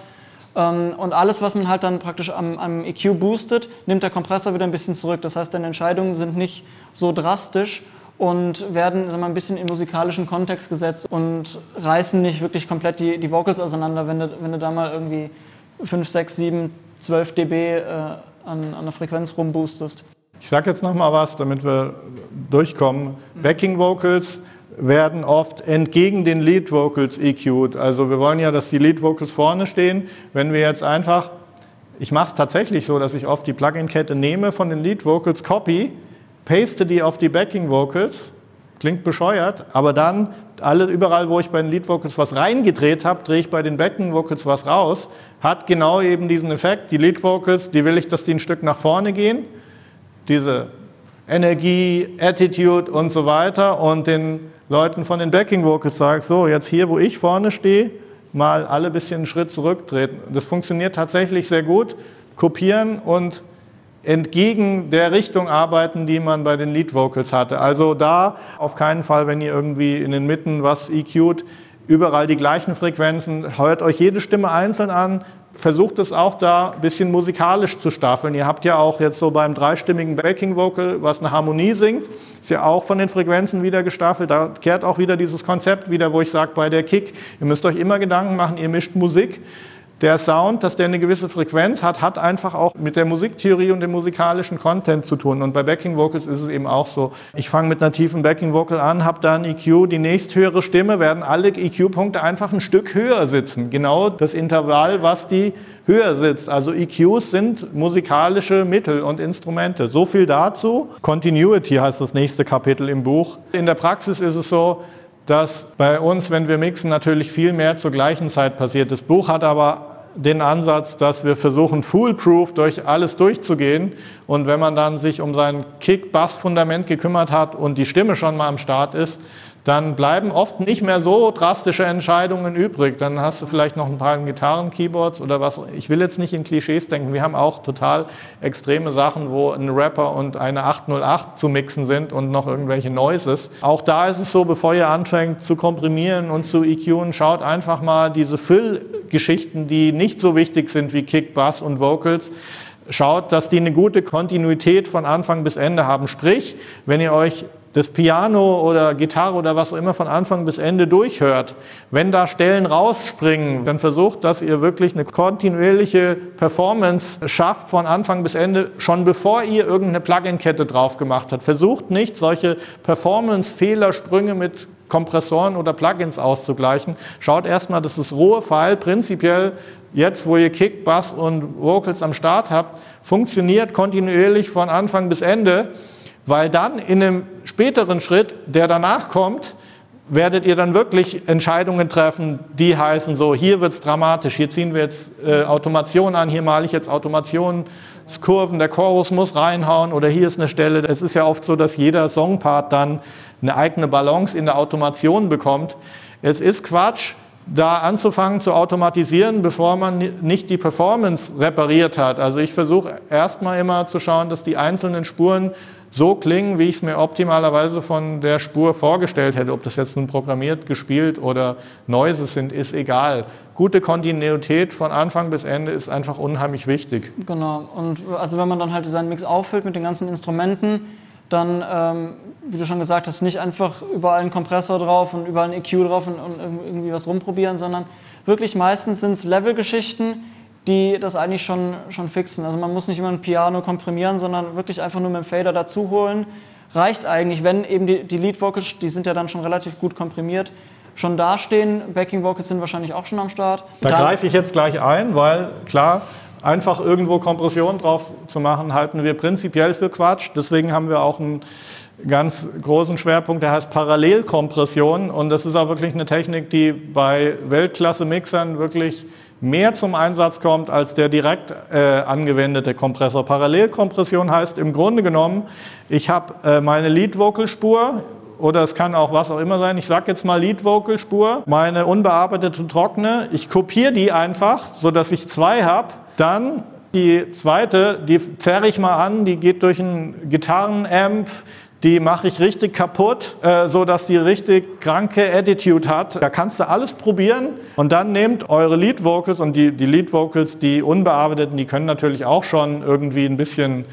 Ähm, und alles, was man halt dann praktisch am, am EQ boostet, nimmt der Kompressor wieder ein bisschen zurück. Das heißt, deine Entscheidungen sind nicht so drastisch und werden sagen wir, ein bisschen in musikalischen Kontext gesetzt und reißen nicht wirklich komplett die, die Vocals auseinander, wenn du, wenn du da mal irgendwie 5, 6, 7, 12 dB äh, an, an der Frequenz rumboostest. Ich sage jetzt noch mal was, damit wir durchkommen. Backing Vocals werden oft entgegen den Lead Vocals EQ'd. Also wir wollen ja, dass die Lead Vocals vorne stehen. Wenn wir jetzt einfach, ich mache es tatsächlich so, dass ich oft die Plugin-Kette nehme von den Lead Vocals, copy, paste die auf die Backing Vocals, klingt bescheuert, aber dann alle, überall, wo ich bei den Lead Vocals was reingedreht habe, drehe ich bei den Backing Vocals was raus, hat genau eben diesen Effekt. Die Lead Vocals, die will ich, dass die ein Stück nach vorne gehen, diese Energie, Attitude und so weiter und den Leuten von den Backing Vocals sage so, jetzt hier, wo ich vorne stehe, mal alle ein bisschen einen Schritt zurücktreten. Das funktioniert tatsächlich sehr gut. Kopieren und entgegen der Richtung arbeiten, die man bei den Lead Vocals hatte. Also da auf keinen Fall, wenn ihr irgendwie in den Mitten was EQt, überall die gleichen Frequenzen, hört euch jede Stimme einzeln an, versucht es auch da ein bisschen musikalisch zu staffeln. Ihr habt ja auch jetzt so beim dreistimmigen Backing Vocal, was eine Harmonie singt, ist ja auch von den Frequenzen wieder gestaffelt. Da kehrt auch wieder dieses Konzept wieder, wo ich sage, bei der Kick, ihr müsst euch immer Gedanken machen, ihr mischt Musik der Sound, dass der eine gewisse Frequenz hat, hat einfach auch mit der Musiktheorie und dem musikalischen Content zu tun. Und bei Backing Vocals ist es eben auch so. Ich fange mit einer tiefen Backing Vocal an, habe da ein EQ, die nächsthöhere Stimme, werden alle EQ-Punkte einfach ein Stück höher sitzen. Genau das Intervall, was die höher sitzt. Also EQs sind musikalische Mittel und Instrumente. So viel dazu. Continuity heißt das nächste Kapitel im Buch. In der Praxis ist es so, dass bei uns, wenn wir mixen, natürlich viel mehr zur gleichen Zeit passiert. Das Buch hat aber den Ansatz, dass wir versuchen, foolproof durch alles durchzugehen. Und wenn man dann sich um sein Kick-Bass-Fundament gekümmert hat und die Stimme schon mal am Start ist, dann bleiben oft nicht mehr so drastische Entscheidungen übrig. Dann hast du vielleicht noch ein paar Gitarren-Keyboards oder was. Ich will jetzt nicht in Klischees denken. Wir haben auch total extreme Sachen, wo ein Rapper und eine 808 zu mixen sind und noch irgendwelche Noises. Auch da ist es so, bevor ihr anfängt zu komprimieren und zu EQen, schaut einfach mal diese Füllgeschichten, die nicht so wichtig sind wie Kick, Bass und Vocals schaut, dass die eine gute Kontinuität von Anfang bis Ende haben. Sprich, wenn ihr euch das Piano oder Gitarre oder was auch immer von Anfang bis Ende durchhört, wenn da Stellen rausspringen, dann versucht, dass ihr wirklich eine kontinuierliche Performance schafft von Anfang bis Ende, schon bevor ihr irgendeine Plugin-Kette drauf gemacht habt. Versucht nicht, solche Performance-Fehlersprünge mit Kompressoren oder Plugins auszugleichen. Schaut erstmal, dass das rohe File prinzipiell jetzt, wo ihr Kick, Bass und Vocals am Start habt, funktioniert kontinuierlich von Anfang bis Ende, weil dann in einem späteren Schritt, der danach kommt, werdet ihr dann wirklich Entscheidungen treffen, die heißen so, hier wird es dramatisch, hier ziehen wir jetzt äh, Automation an, hier male ich jetzt Automationskurven, der Chorus muss reinhauen oder hier ist eine Stelle. Es ist ja oft so, dass jeder Songpart dann eine eigene Balance in der Automation bekommt. Es ist Quatsch, da anzufangen zu automatisieren, bevor man nicht die Performance repariert hat. Also ich versuche erstmal immer zu schauen, dass die einzelnen Spuren so klingen, wie ich es mir optimalerweise von der Spur vorgestellt hätte. Ob das jetzt nun programmiert, gespielt oder Noises sind, ist egal. Gute Kontinuität von Anfang bis Ende ist einfach unheimlich wichtig. Genau. Und also wenn man dann halt seinen Mix auffüllt mit den ganzen Instrumenten, dann, ähm, wie du schon gesagt hast, nicht einfach überall einen Kompressor drauf und überall einen EQ drauf und, und irgendwie was rumprobieren, sondern wirklich meistens sind es Levelgeschichten, die das eigentlich schon, schon fixen. Also man muss nicht immer ein Piano komprimieren, sondern wirklich einfach nur mit dem Fader dazu holen. Reicht eigentlich, wenn eben die, die Lead Vocals, die sind ja dann schon relativ gut komprimiert, schon dastehen. Backing Vocals sind wahrscheinlich auch schon am Start. Da greife ich jetzt gleich ein, weil klar, einfach irgendwo Kompression drauf zu machen, halten wir prinzipiell für Quatsch. Deswegen haben wir auch einen ganz großen Schwerpunkt, der heißt Parallelkompression. Und das ist auch wirklich eine Technik, die bei Weltklasse-Mixern wirklich mehr zum Einsatz kommt als der direkt äh, angewendete Kompressor. Parallelkompression heißt im Grunde genommen, ich habe äh, meine Lead-Vocal-Spur oder es kann auch was auch immer sein. Ich sage jetzt mal Lead-Vocal-Spur, meine unbearbeitete trockene. Ich kopiere die einfach, sodass ich zwei habe. Dann die zweite, die zerre ich mal an, die geht durch einen Gitarrenamp, die mache ich richtig kaputt, äh, so dass die richtig kranke Attitude hat. Da kannst du alles probieren und dann nehmt eure Lead Vocals und die, die Lead Vocals, die unbearbeiteten, die können natürlich auch schon irgendwie ein bisschen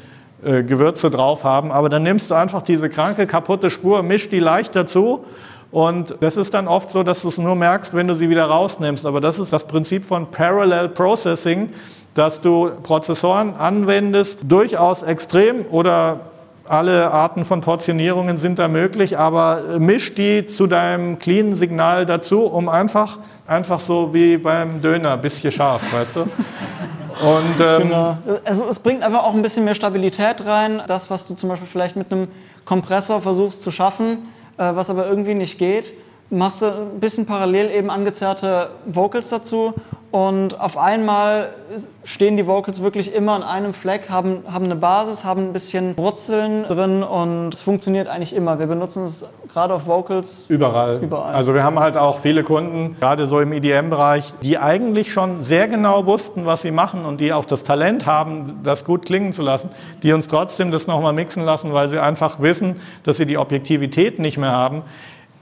äh, Gewürze drauf haben, aber dann nimmst du einfach diese kranke, kaputte Spur, misch die leicht dazu und das ist dann oft so, dass du es nur merkst, wenn du sie wieder rausnimmst. Aber das ist das Prinzip von Parallel Processing, dass du Prozessoren anwendest, durchaus extrem oder alle Arten von Portionierungen sind da möglich, aber misch die zu deinem cleanen Signal dazu, um einfach, einfach so wie beim Döner, bisschen scharf, weißt du? Und, ähm, genau. also es bringt einfach auch ein bisschen mehr Stabilität rein. Das, was du zum Beispiel vielleicht mit einem Kompressor versuchst zu schaffen, äh, was aber irgendwie nicht geht, machst du ein bisschen parallel eben angezerrte Vocals dazu und auf einmal stehen die Vocals wirklich immer an einem Fleck, haben, haben eine Basis, haben ein bisschen Brutzeln drin und es funktioniert eigentlich immer. Wir benutzen es gerade auf Vocals überall. überall. Also wir haben halt auch viele Kunden, gerade so im EDM-Bereich, die eigentlich schon sehr genau wussten, was sie machen und die auch das Talent haben, das gut klingen zu lassen, die uns trotzdem das nochmal mixen lassen, weil sie einfach wissen, dass sie die Objektivität nicht mehr haben.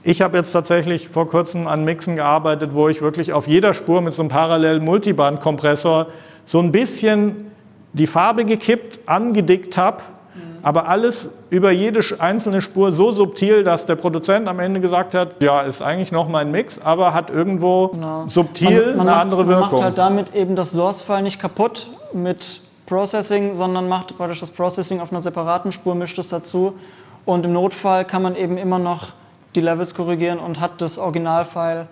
Ich habe jetzt tatsächlich vor kurzem an Mixen gearbeitet, wo ich wirklich auf jeder Spur mit so einem parallelen Multiband-Kompressor so ein bisschen die Farbe gekippt, angedickt habe, aber alles über jede einzelne Spur so subtil, dass der Produzent am Ende gesagt hat, ja, ist eigentlich noch mein Mix, aber hat irgendwo genau. subtil man, man eine macht, andere Wirkung. Man macht halt damit eben das Source-File nicht kaputt mit Processing, sondern macht praktisch das Processing auf einer separaten Spur, mischt es dazu und im Notfall kann man eben immer noch die Levels korrigieren und hat das Originalfile,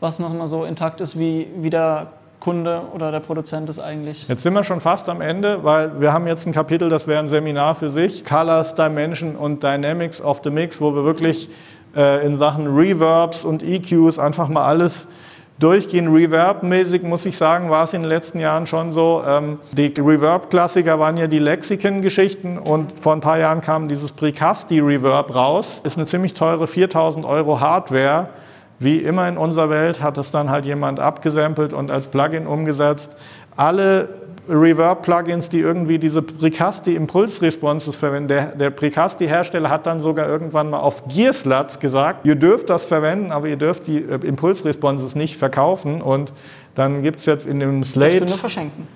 was noch immer so intakt ist, wie, wie der Kunde oder der Produzent ist eigentlich. Jetzt sind wir schon fast am Ende, weil wir haben jetzt ein Kapitel, das wäre ein Seminar für sich, Colors, Dimension und Dynamics of the Mix, wo wir wirklich äh, in Sachen Reverbs und EQs einfach mal alles durchgehen. Reverb-mäßig muss ich sagen, war es in den letzten Jahren schon so. Ähm, die Reverb-Klassiker waren ja die Lexicon-Geschichten und vor ein paar Jahren kam dieses Precasti-Reverb raus. Ist eine ziemlich teure 4000 Euro Hardware. Wie immer in unserer Welt hat es dann halt jemand abgesampelt und als Plugin umgesetzt. Alle Reverb-Plugins, die irgendwie diese Precasti-Impulse-Responses verwenden. Der, der Precasti-Hersteller hat dann sogar irgendwann mal auf Gearsluts gesagt, ihr dürft das verwenden, aber ihr dürft die äh, Impulse-Responses nicht verkaufen. Und dann gibt es jetzt in dem Slate... nur verschenken.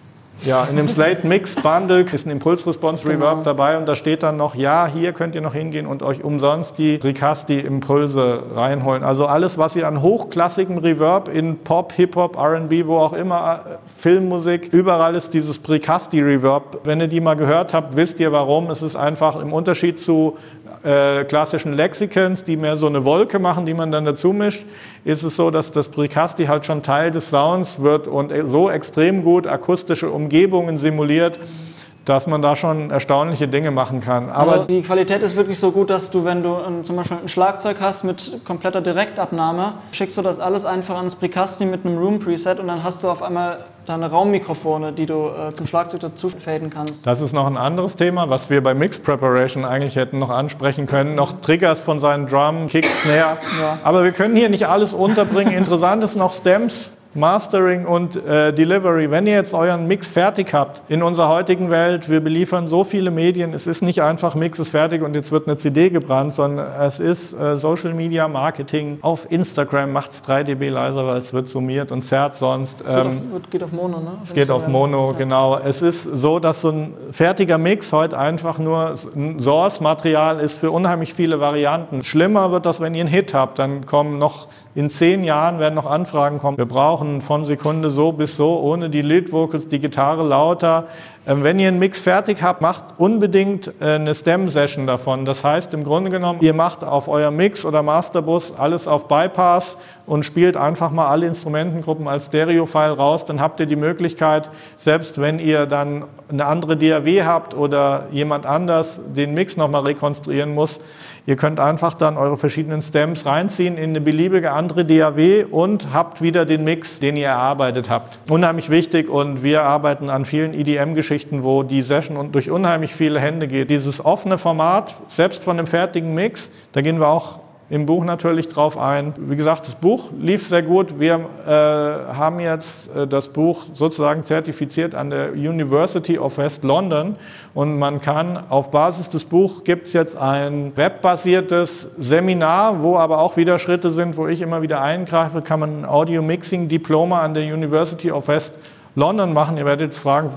Ja, in dem Slate Mix Bundle ist ein Impulse Response Reverb genau. dabei und da steht dann noch, ja, hier könnt ihr noch hingehen und euch umsonst die Ricasti Impulse reinholen. Also alles, was ihr an hochklassigem Reverb in Pop, Hip-Hop, R&B, wo auch immer, äh, Filmmusik, überall ist dieses Precasti Reverb. Wenn ihr die mal gehört habt, wisst ihr warum. Es ist einfach im Unterschied zu äh, klassischen Lexikons, die mehr so eine Wolke machen, die man dann dazu mischt, ist es so, dass das Precasti halt schon Teil des Sounds wird und so extrem gut akustische Umgebungen simuliert, dass man da schon erstaunliche Dinge machen kann. Aber also die Qualität ist wirklich so gut, dass du, wenn du ein, zum Beispiel ein Schlagzeug hast mit kompletter Direktabnahme, schickst du das alles einfach ans Precasti mit einem Room Preset und dann hast du auf einmal deine Raummikrofone, die du äh, zum Schlagzeug dazu faden kannst. Das ist noch ein anderes Thema, was wir bei Mix Preparation eigentlich hätten noch ansprechen können. Noch Triggers von seinen Drum, Kick, Snare. Ja. Aber wir können hier nicht alles unterbringen. Interessant ist noch Stems. Mastering und äh, Delivery. Wenn ihr jetzt euren Mix fertig habt, in unserer heutigen Welt, wir beliefern so viele Medien, es ist nicht einfach Mix ist fertig und jetzt wird eine CD gebrannt, sondern es ist äh, Social Media Marketing. Auf Instagram macht es 3 dB leiser, weil es wird summiert und zerrt sonst. Es ähm, auf, geht auf Mono, ne? Es geht auf Mono, ja. genau. Es ist so, dass so ein fertiger Mix heute einfach nur ein Source-Material ist für unheimlich viele Varianten. Schlimmer wird das, wenn ihr einen Hit habt, dann kommen noch in zehn Jahren werden noch Anfragen kommen. Wir brauchen von Sekunde so bis so, ohne die Lead Vocals, die Gitarre lauter. Ähm, wenn ihr einen Mix fertig habt, macht unbedingt äh, eine Stem-Session davon. Das heißt im Grunde genommen, ihr macht auf euer Mix oder Masterbus alles auf Bypass und spielt einfach mal alle Instrumentengruppen als Stereo-File raus. Dann habt ihr die Möglichkeit, selbst wenn ihr dann eine andere DAW habt oder jemand anders den Mix nochmal rekonstruieren muss, Ihr könnt einfach dann eure verschiedenen Stems reinziehen in eine beliebige andere DAW und habt wieder den Mix, den ihr erarbeitet habt. Unheimlich wichtig und wir arbeiten an vielen EDM-Geschichten, wo die Session durch unheimlich viele Hände geht. Dieses offene Format, selbst von einem fertigen Mix, da gehen wir auch im Buch natürlich drauf ein. Wie gesagt, das Buch lief sehr gut. Wir äh, haben jetzt äh, das Buch sozusagen zertifiziert an der University of West London und man kann auf Basis des Buchs gibt es jetzt ein webbasiertes Seminar, wo aber auch wieder Schritte sind, wo ich immer wieder eingreife, kann man ein Audio Mixing Diploma an der University of West London machen. Ihr werdet jetzt fragen,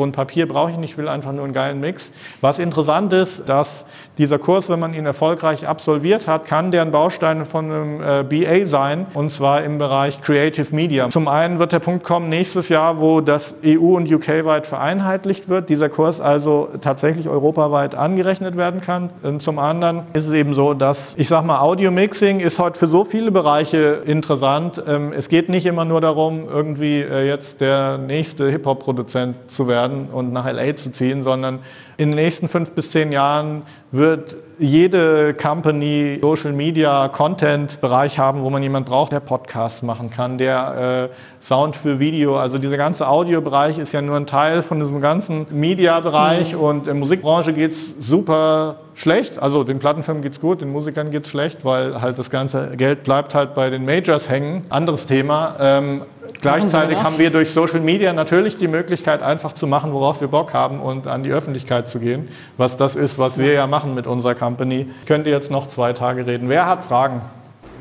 so ein Papier brauche ich nicht, ich will einfach nur einen geilen Mix. Was interessant ist, dass dieser Kurs, wenn man ihn erfolgreich absolviert hat, kann der ein Baustein von einem äh, BA sein, und zwar im Bereich Creative Media. Zum einen wird der Punkt kommen nächstes Jahr, wo das EU- und UK-weit vereinheitlicht wird, dieser Kurs also tatsächlich europaweit angerechnet werden kann. Und zum anderen ist es eben so, dass, ich sage mal, Audio-Mixing ist heute für so viele Bereiche interessant. Ähm, es geht nicht immer nur darum, irgendwie äh, jetzt der nächste Hip-Hop-Produzent zu werden werden und nach LA zu ziehen, sondern in den nächsten fünf bis zehn Jahren wird jede Company Social Media Content Bereich haben, wo man jemanden braucht, der Podcasts machen kann, der äh, Sound für Video, also dieser ganze Audiobereich ist ja nur ein Teil von diesem ganzen Media Bereich mhm. und in der Musikbranche geht es super schlecht, also den Plattenfirmen geht es gut, den Musikern geht es schlecht, weil halt das ganze Geld bleibt halt bei den Majors hängen. Anderes Thema. Ähm, Gleichzeitig haben wir durch Social Media natürlich die Möglichkeit, einfach zu machen, worauf wir Bock haben und an die Öffentlichkeit zu gehen. Was das ist, was wir ja machen mit unserer Company. Könnt ihr jetzt noch zwei Tage reden. Wer hat Fragen?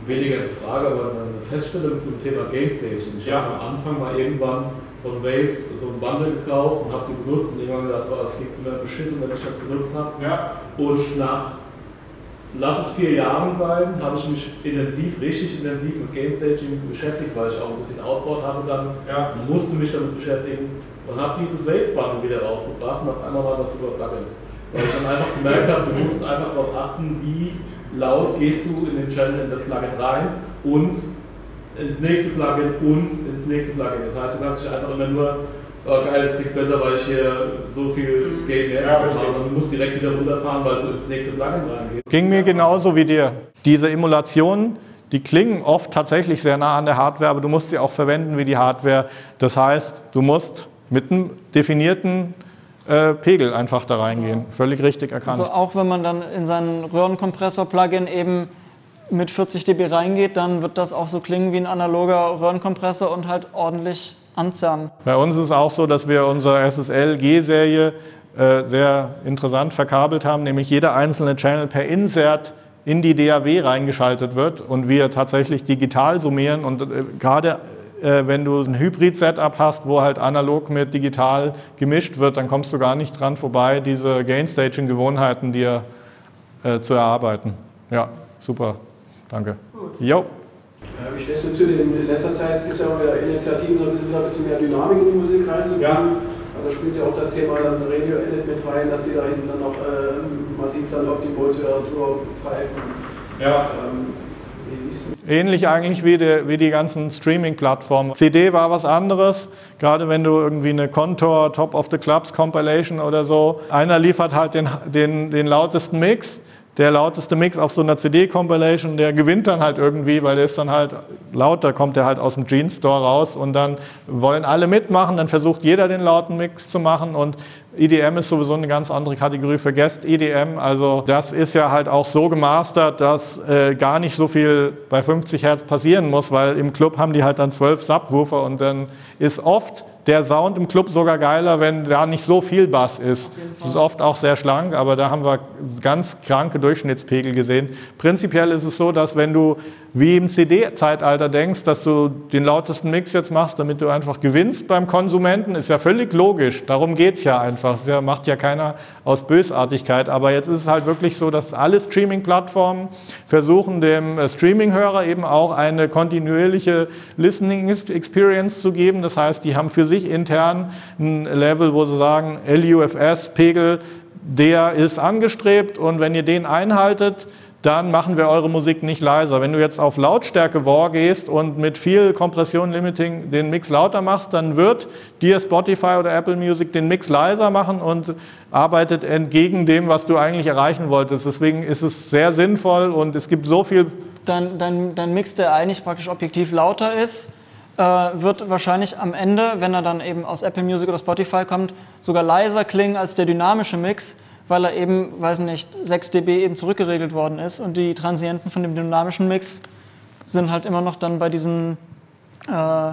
Weniger eine Frage, aber eine Feststellung zum Thema Game Station. Ich ja. habe am Anfang mal irgendwann von Waves so ein Bundle gekauft und habe die benutzt und irgendwann gedacht, oh, das klingt immer beschissen, wenn ich das benutzt habe. Ja. Und nach lass es vier Jahren sein, habe ich mich intensiv, richtig intensiv mit Gain Staging beschäftigt, weil ich auch ein bisschen Outboard hatte dann ja. musste mich damit beschäftigen und habe dieses Wave Bundle wieder rausgebracht und auf einmal war das über Plugins. Weil ich dann einfach gemerkt habe, du musst einfach darauf achten, wie laut gehst du in den Channel in das Plugin rein und ins nächste Plugin und ins nächste Plugin. Das heißt, du kannst dich einfach immer nur oh geil, es klingt besser, weil ich hier so viel mhm. Game mehr ja, habe. Also du musst direkt wieder runterfahren, weil du ins nächste Plugin reingehst. Ging mir genauso wie dir. Diese Emulationen, die klingen oft tatsächlich sehr nah an der Hardware, aber du musst sie auch verwenden wie die Hardware. Das heißt, du musst mit einem definierten äh, Pegel einfach da reingehen. Völlig richtig erkannt. Also auch wenn man dann in seinen Röhrenkompressor-Plugin eben mit 40 dB reingeht, dann wird das auch so klingen wie ein analoger Röhrenkompressor und halt ordentlich anzerren. Bei uns ist es auch so, dass wir unsere SSL-G-Serie äh, sehr interessant verkabelt haben, nämlich jeder einzelne Channel per Insert in die DAW reingeschaltet wird und wir tatsächlich digital summieren und äh, gerade äh, wenn du ein Hybrid-Setup hast, wo halt analog mit digital gemischt wird, dann kommst du gar nicht dran vorbei, diese Gain-Staging-Gewohnheiten dir äh, zu erarbeiten. Ja, super. Danke. Gut. Jo. Ja, wie stehst du zu den, in letzter Zeit gibt es ja auch wieder Initiativen, so ein bisschen, wieder ein bisschen mehr Dynamik in die Musik reinzubringen. Ja. Also spielt ja auch das Thema dann Radio Edit mit rein, dass die da hinten dann noch äh, massiv dann auf die Pulseratur pfeifen. Ja. Ähm, Ähnlich eigentlich wie die, wie die ganzen Streaming-Plattformen. CD war was anderes, gerade wenn du irgendwie eine Contour, Top of the Clubs Compilation oder so. Einer liefert halt den, den, den lautesten Mix der lauteste Mix auf so einer CD-Compilation, der gewinnt dann halt irgendwie, weil der ist dann halt lauter, kommt der halt aus dem Jeans Store raus und dann wollen alle mitmachen, dann versucht jeder den lauten Mix zu machen und EDM ist sowieso eine ganz andere Kategorie. Vergesst EDM. Also das ist ja halt auch so gemastert, dass äh, gar nicht so viel bei 50 Hertz passieren muss, weil im Club haben die halt dann 12 Subwoofer und dann ist oft der Sound im Club sogar geiler, wenn da nicht so viel Bass ist. Das ist oft auch sehr schlank, aber da haben wir ganz kranke Durchschnittspegel gesehen. Prinzipiell ist es so, dass wenn du wie im CD-Zeitalter denkst, dass du den lautesten Mix jetzt machst, damit du einfach gewinnst beim Konsumenten, ist ja völlig logisch. Darum geht es ja einfach. Das macht ja keiner aus Bösartigkeit. Aber jetzt ist es halt wirklich so, dass alle Streaming-Plattformen versuchen, dem äh, Streaming-Hörer eben auch eine kontinuierliche Listening-Experience zu geben. Das heißt, die haben für sich intern ein Level, wo sie sagen, LUFS-Pegel, der ist angestrebt und wenn ihr den einhaltet, dann machen wir eure Musik nicht leiser. Wenn du jetzt auf Lautstärke War gehst und mit viel Kompression Limiting den Mix lauter machst, dann wird dir Spotify oder Apple Music den Mix leiser machen und arbeitet entgegen dem, was du eigentlich erreichen wolltest. Deswegen ist es sehr sinnvoll und es gibt so viel. Dein, dein, dein Mix, der eigentlich praktisch objektiv lauter ist, äh, wird wahrscheinlich am Ende, wenn er dann eben aus Apple Music oder Spotify kommt, sogar leiser klingen als der dynamische Mix weil er eben, weiß nicht, 6 dB eben zurückgeregelt worden ist. Und die Transienten von dem dynamischen Mix sind halt immer noch dann bei diesen äh,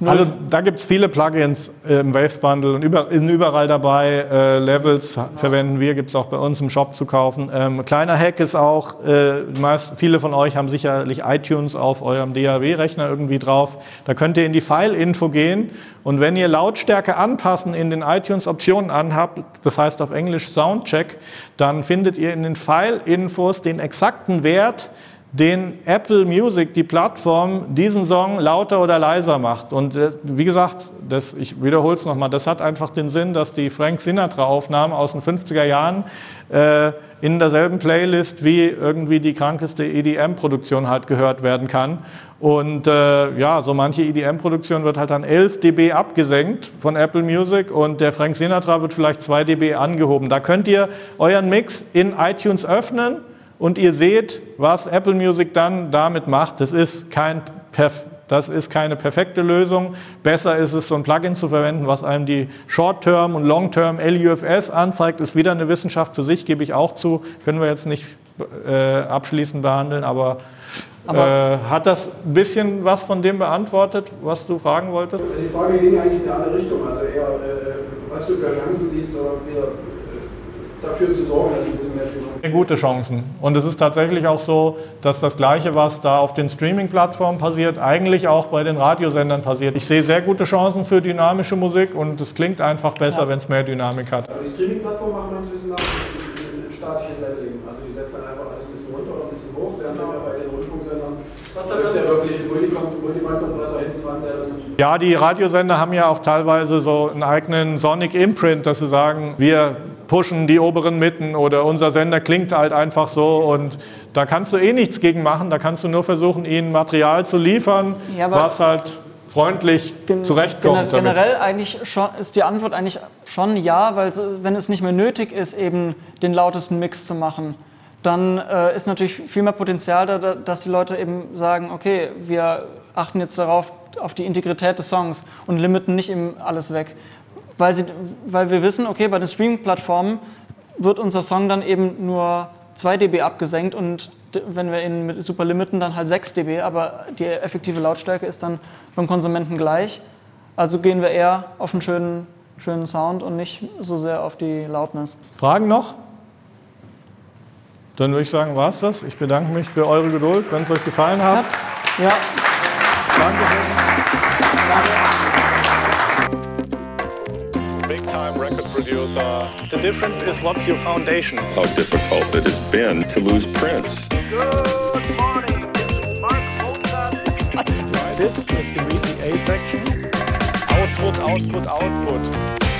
also da gibt es viele Plugins im Waves Bundle und über, überall dabei. Äh, Levels verwenden wir, gibt es auch bei uns im Shop zu kaufen. Ähm, kleiner Hack ist auch, äh, viele von euch haben sicherlich iTunes auf eurem DAW-Rechner irgendwie drauf. Da könnt ihr in die File-Info gehen und wenn ihr Lautstärke anpassen in den iTunes-Optionen anhabt, das heißt auf Englisch Soundcheck, dann findet ihr in den File-Infos den exakten Wert, den Apple Music, die Plattform, diesen Song lauter oder leiser macht. Und äh, wie gesagt, das, ich wiederhole es nochmal, das hat einfach den Sinn, dass die Frank Sinatra-Aufnahmen aus den 50er Jahren äh, in derselben Playlist wie irgendwie die krankeste EDM-Produktion halt gehört werden kann. Und äh, ja, so manche EDM-Produktion wird halt dann 11 dB abgesenkt von Apple Music und der Frank Sinatra wird vielleicht 2 dB angehoben. Da könnt ihr euren Mix in iTunes öffnen und ihr seht, was Apple Music dann damit macht. Das ist, kein, das ist keine perfekte Lösung. Besser ist es, so ein Plugin zu verwenden, was einem die Short-Term und Long-Term LUFS anzeigt. Ist wieder eine Wissenschaft für sich, gebe ich auch zu. Können wir jetzt nicht äh, abschließend behandeln, aber, aber äh, hat das ein bisschen was von dem beantwortet, was du fragen wolltest? Die Frage ging eigentlich in eine andere Richtung. Also eher, äh, was du für Chancen siehst oder wieder dafür zu sorgen, dass ich ein bisschen mehr tun Gute Chancen. Und es ist tatsächlich auch so, dass das Gleiche, was da auf den Streaming-Plattformen passiert, eigentlich auch bei den Radiosendern passiert. Ich sehe sehr gute Chancen für dynamische Musik und es klingt einfach besser, ja. wenn es mehr Dynamik hat. Aber die Streaming-Plattformen machen meines Wissens nach ein statisches Leveling. Also die setzen einfach alles ein bisschen runter oder ein bisschen hoch, während genau. bei den Rundfunksendern was läuft der wirklich Multibank-Kompressor hinten dran, der das ja, die Radiosender haben ja auch teilweise so einen eigenen Sonic Imprint, dass sie sagen, wir pushen die oberen Mitten oder unser Sender klingt halt einfach so und da kannst du eh nichts gegen machen, da kannst du nur versuchen, ihnen Material zu liefern, ja, was halt freundlich gen zurechtkommt. Generell eigentlich schon, ist die Antwort eigentlich schon ja, weil wenn es nicht mehr nötig ist, eben den lautesten Mix zu machen, dann äh, ist natürlich viel mehr Potenzial da, dass die Leute eben sagen, okay, wir achten jetzt darauf, auf die Integrität des Songs und limiten nicht eben alles weg. Weil, sie, weil wir wissen, okay, bei den Streaming-Plattformen wird unser Song dann eben nur 2 dB abgesenkt und wenn wir ihn mit super limiten, dann halt 6 dB, aber die effektive Lautstärke ist dann beim Konsumenten gleich. Also gehen wir eher auf einen schönen, schönen Sound und nicht so sehr auf die Lautness. Fragen noch? Dann würde ich sagen, war es das. Ich bedanke mich für eure Geduld, wenn es euch gefallen hat. Ja. Danke. Big time record producer. The difference is what's your foundation? How difficult it has been to lose Prince. Good morning. Mark Mozart. This is the recent A section. Output, output, output.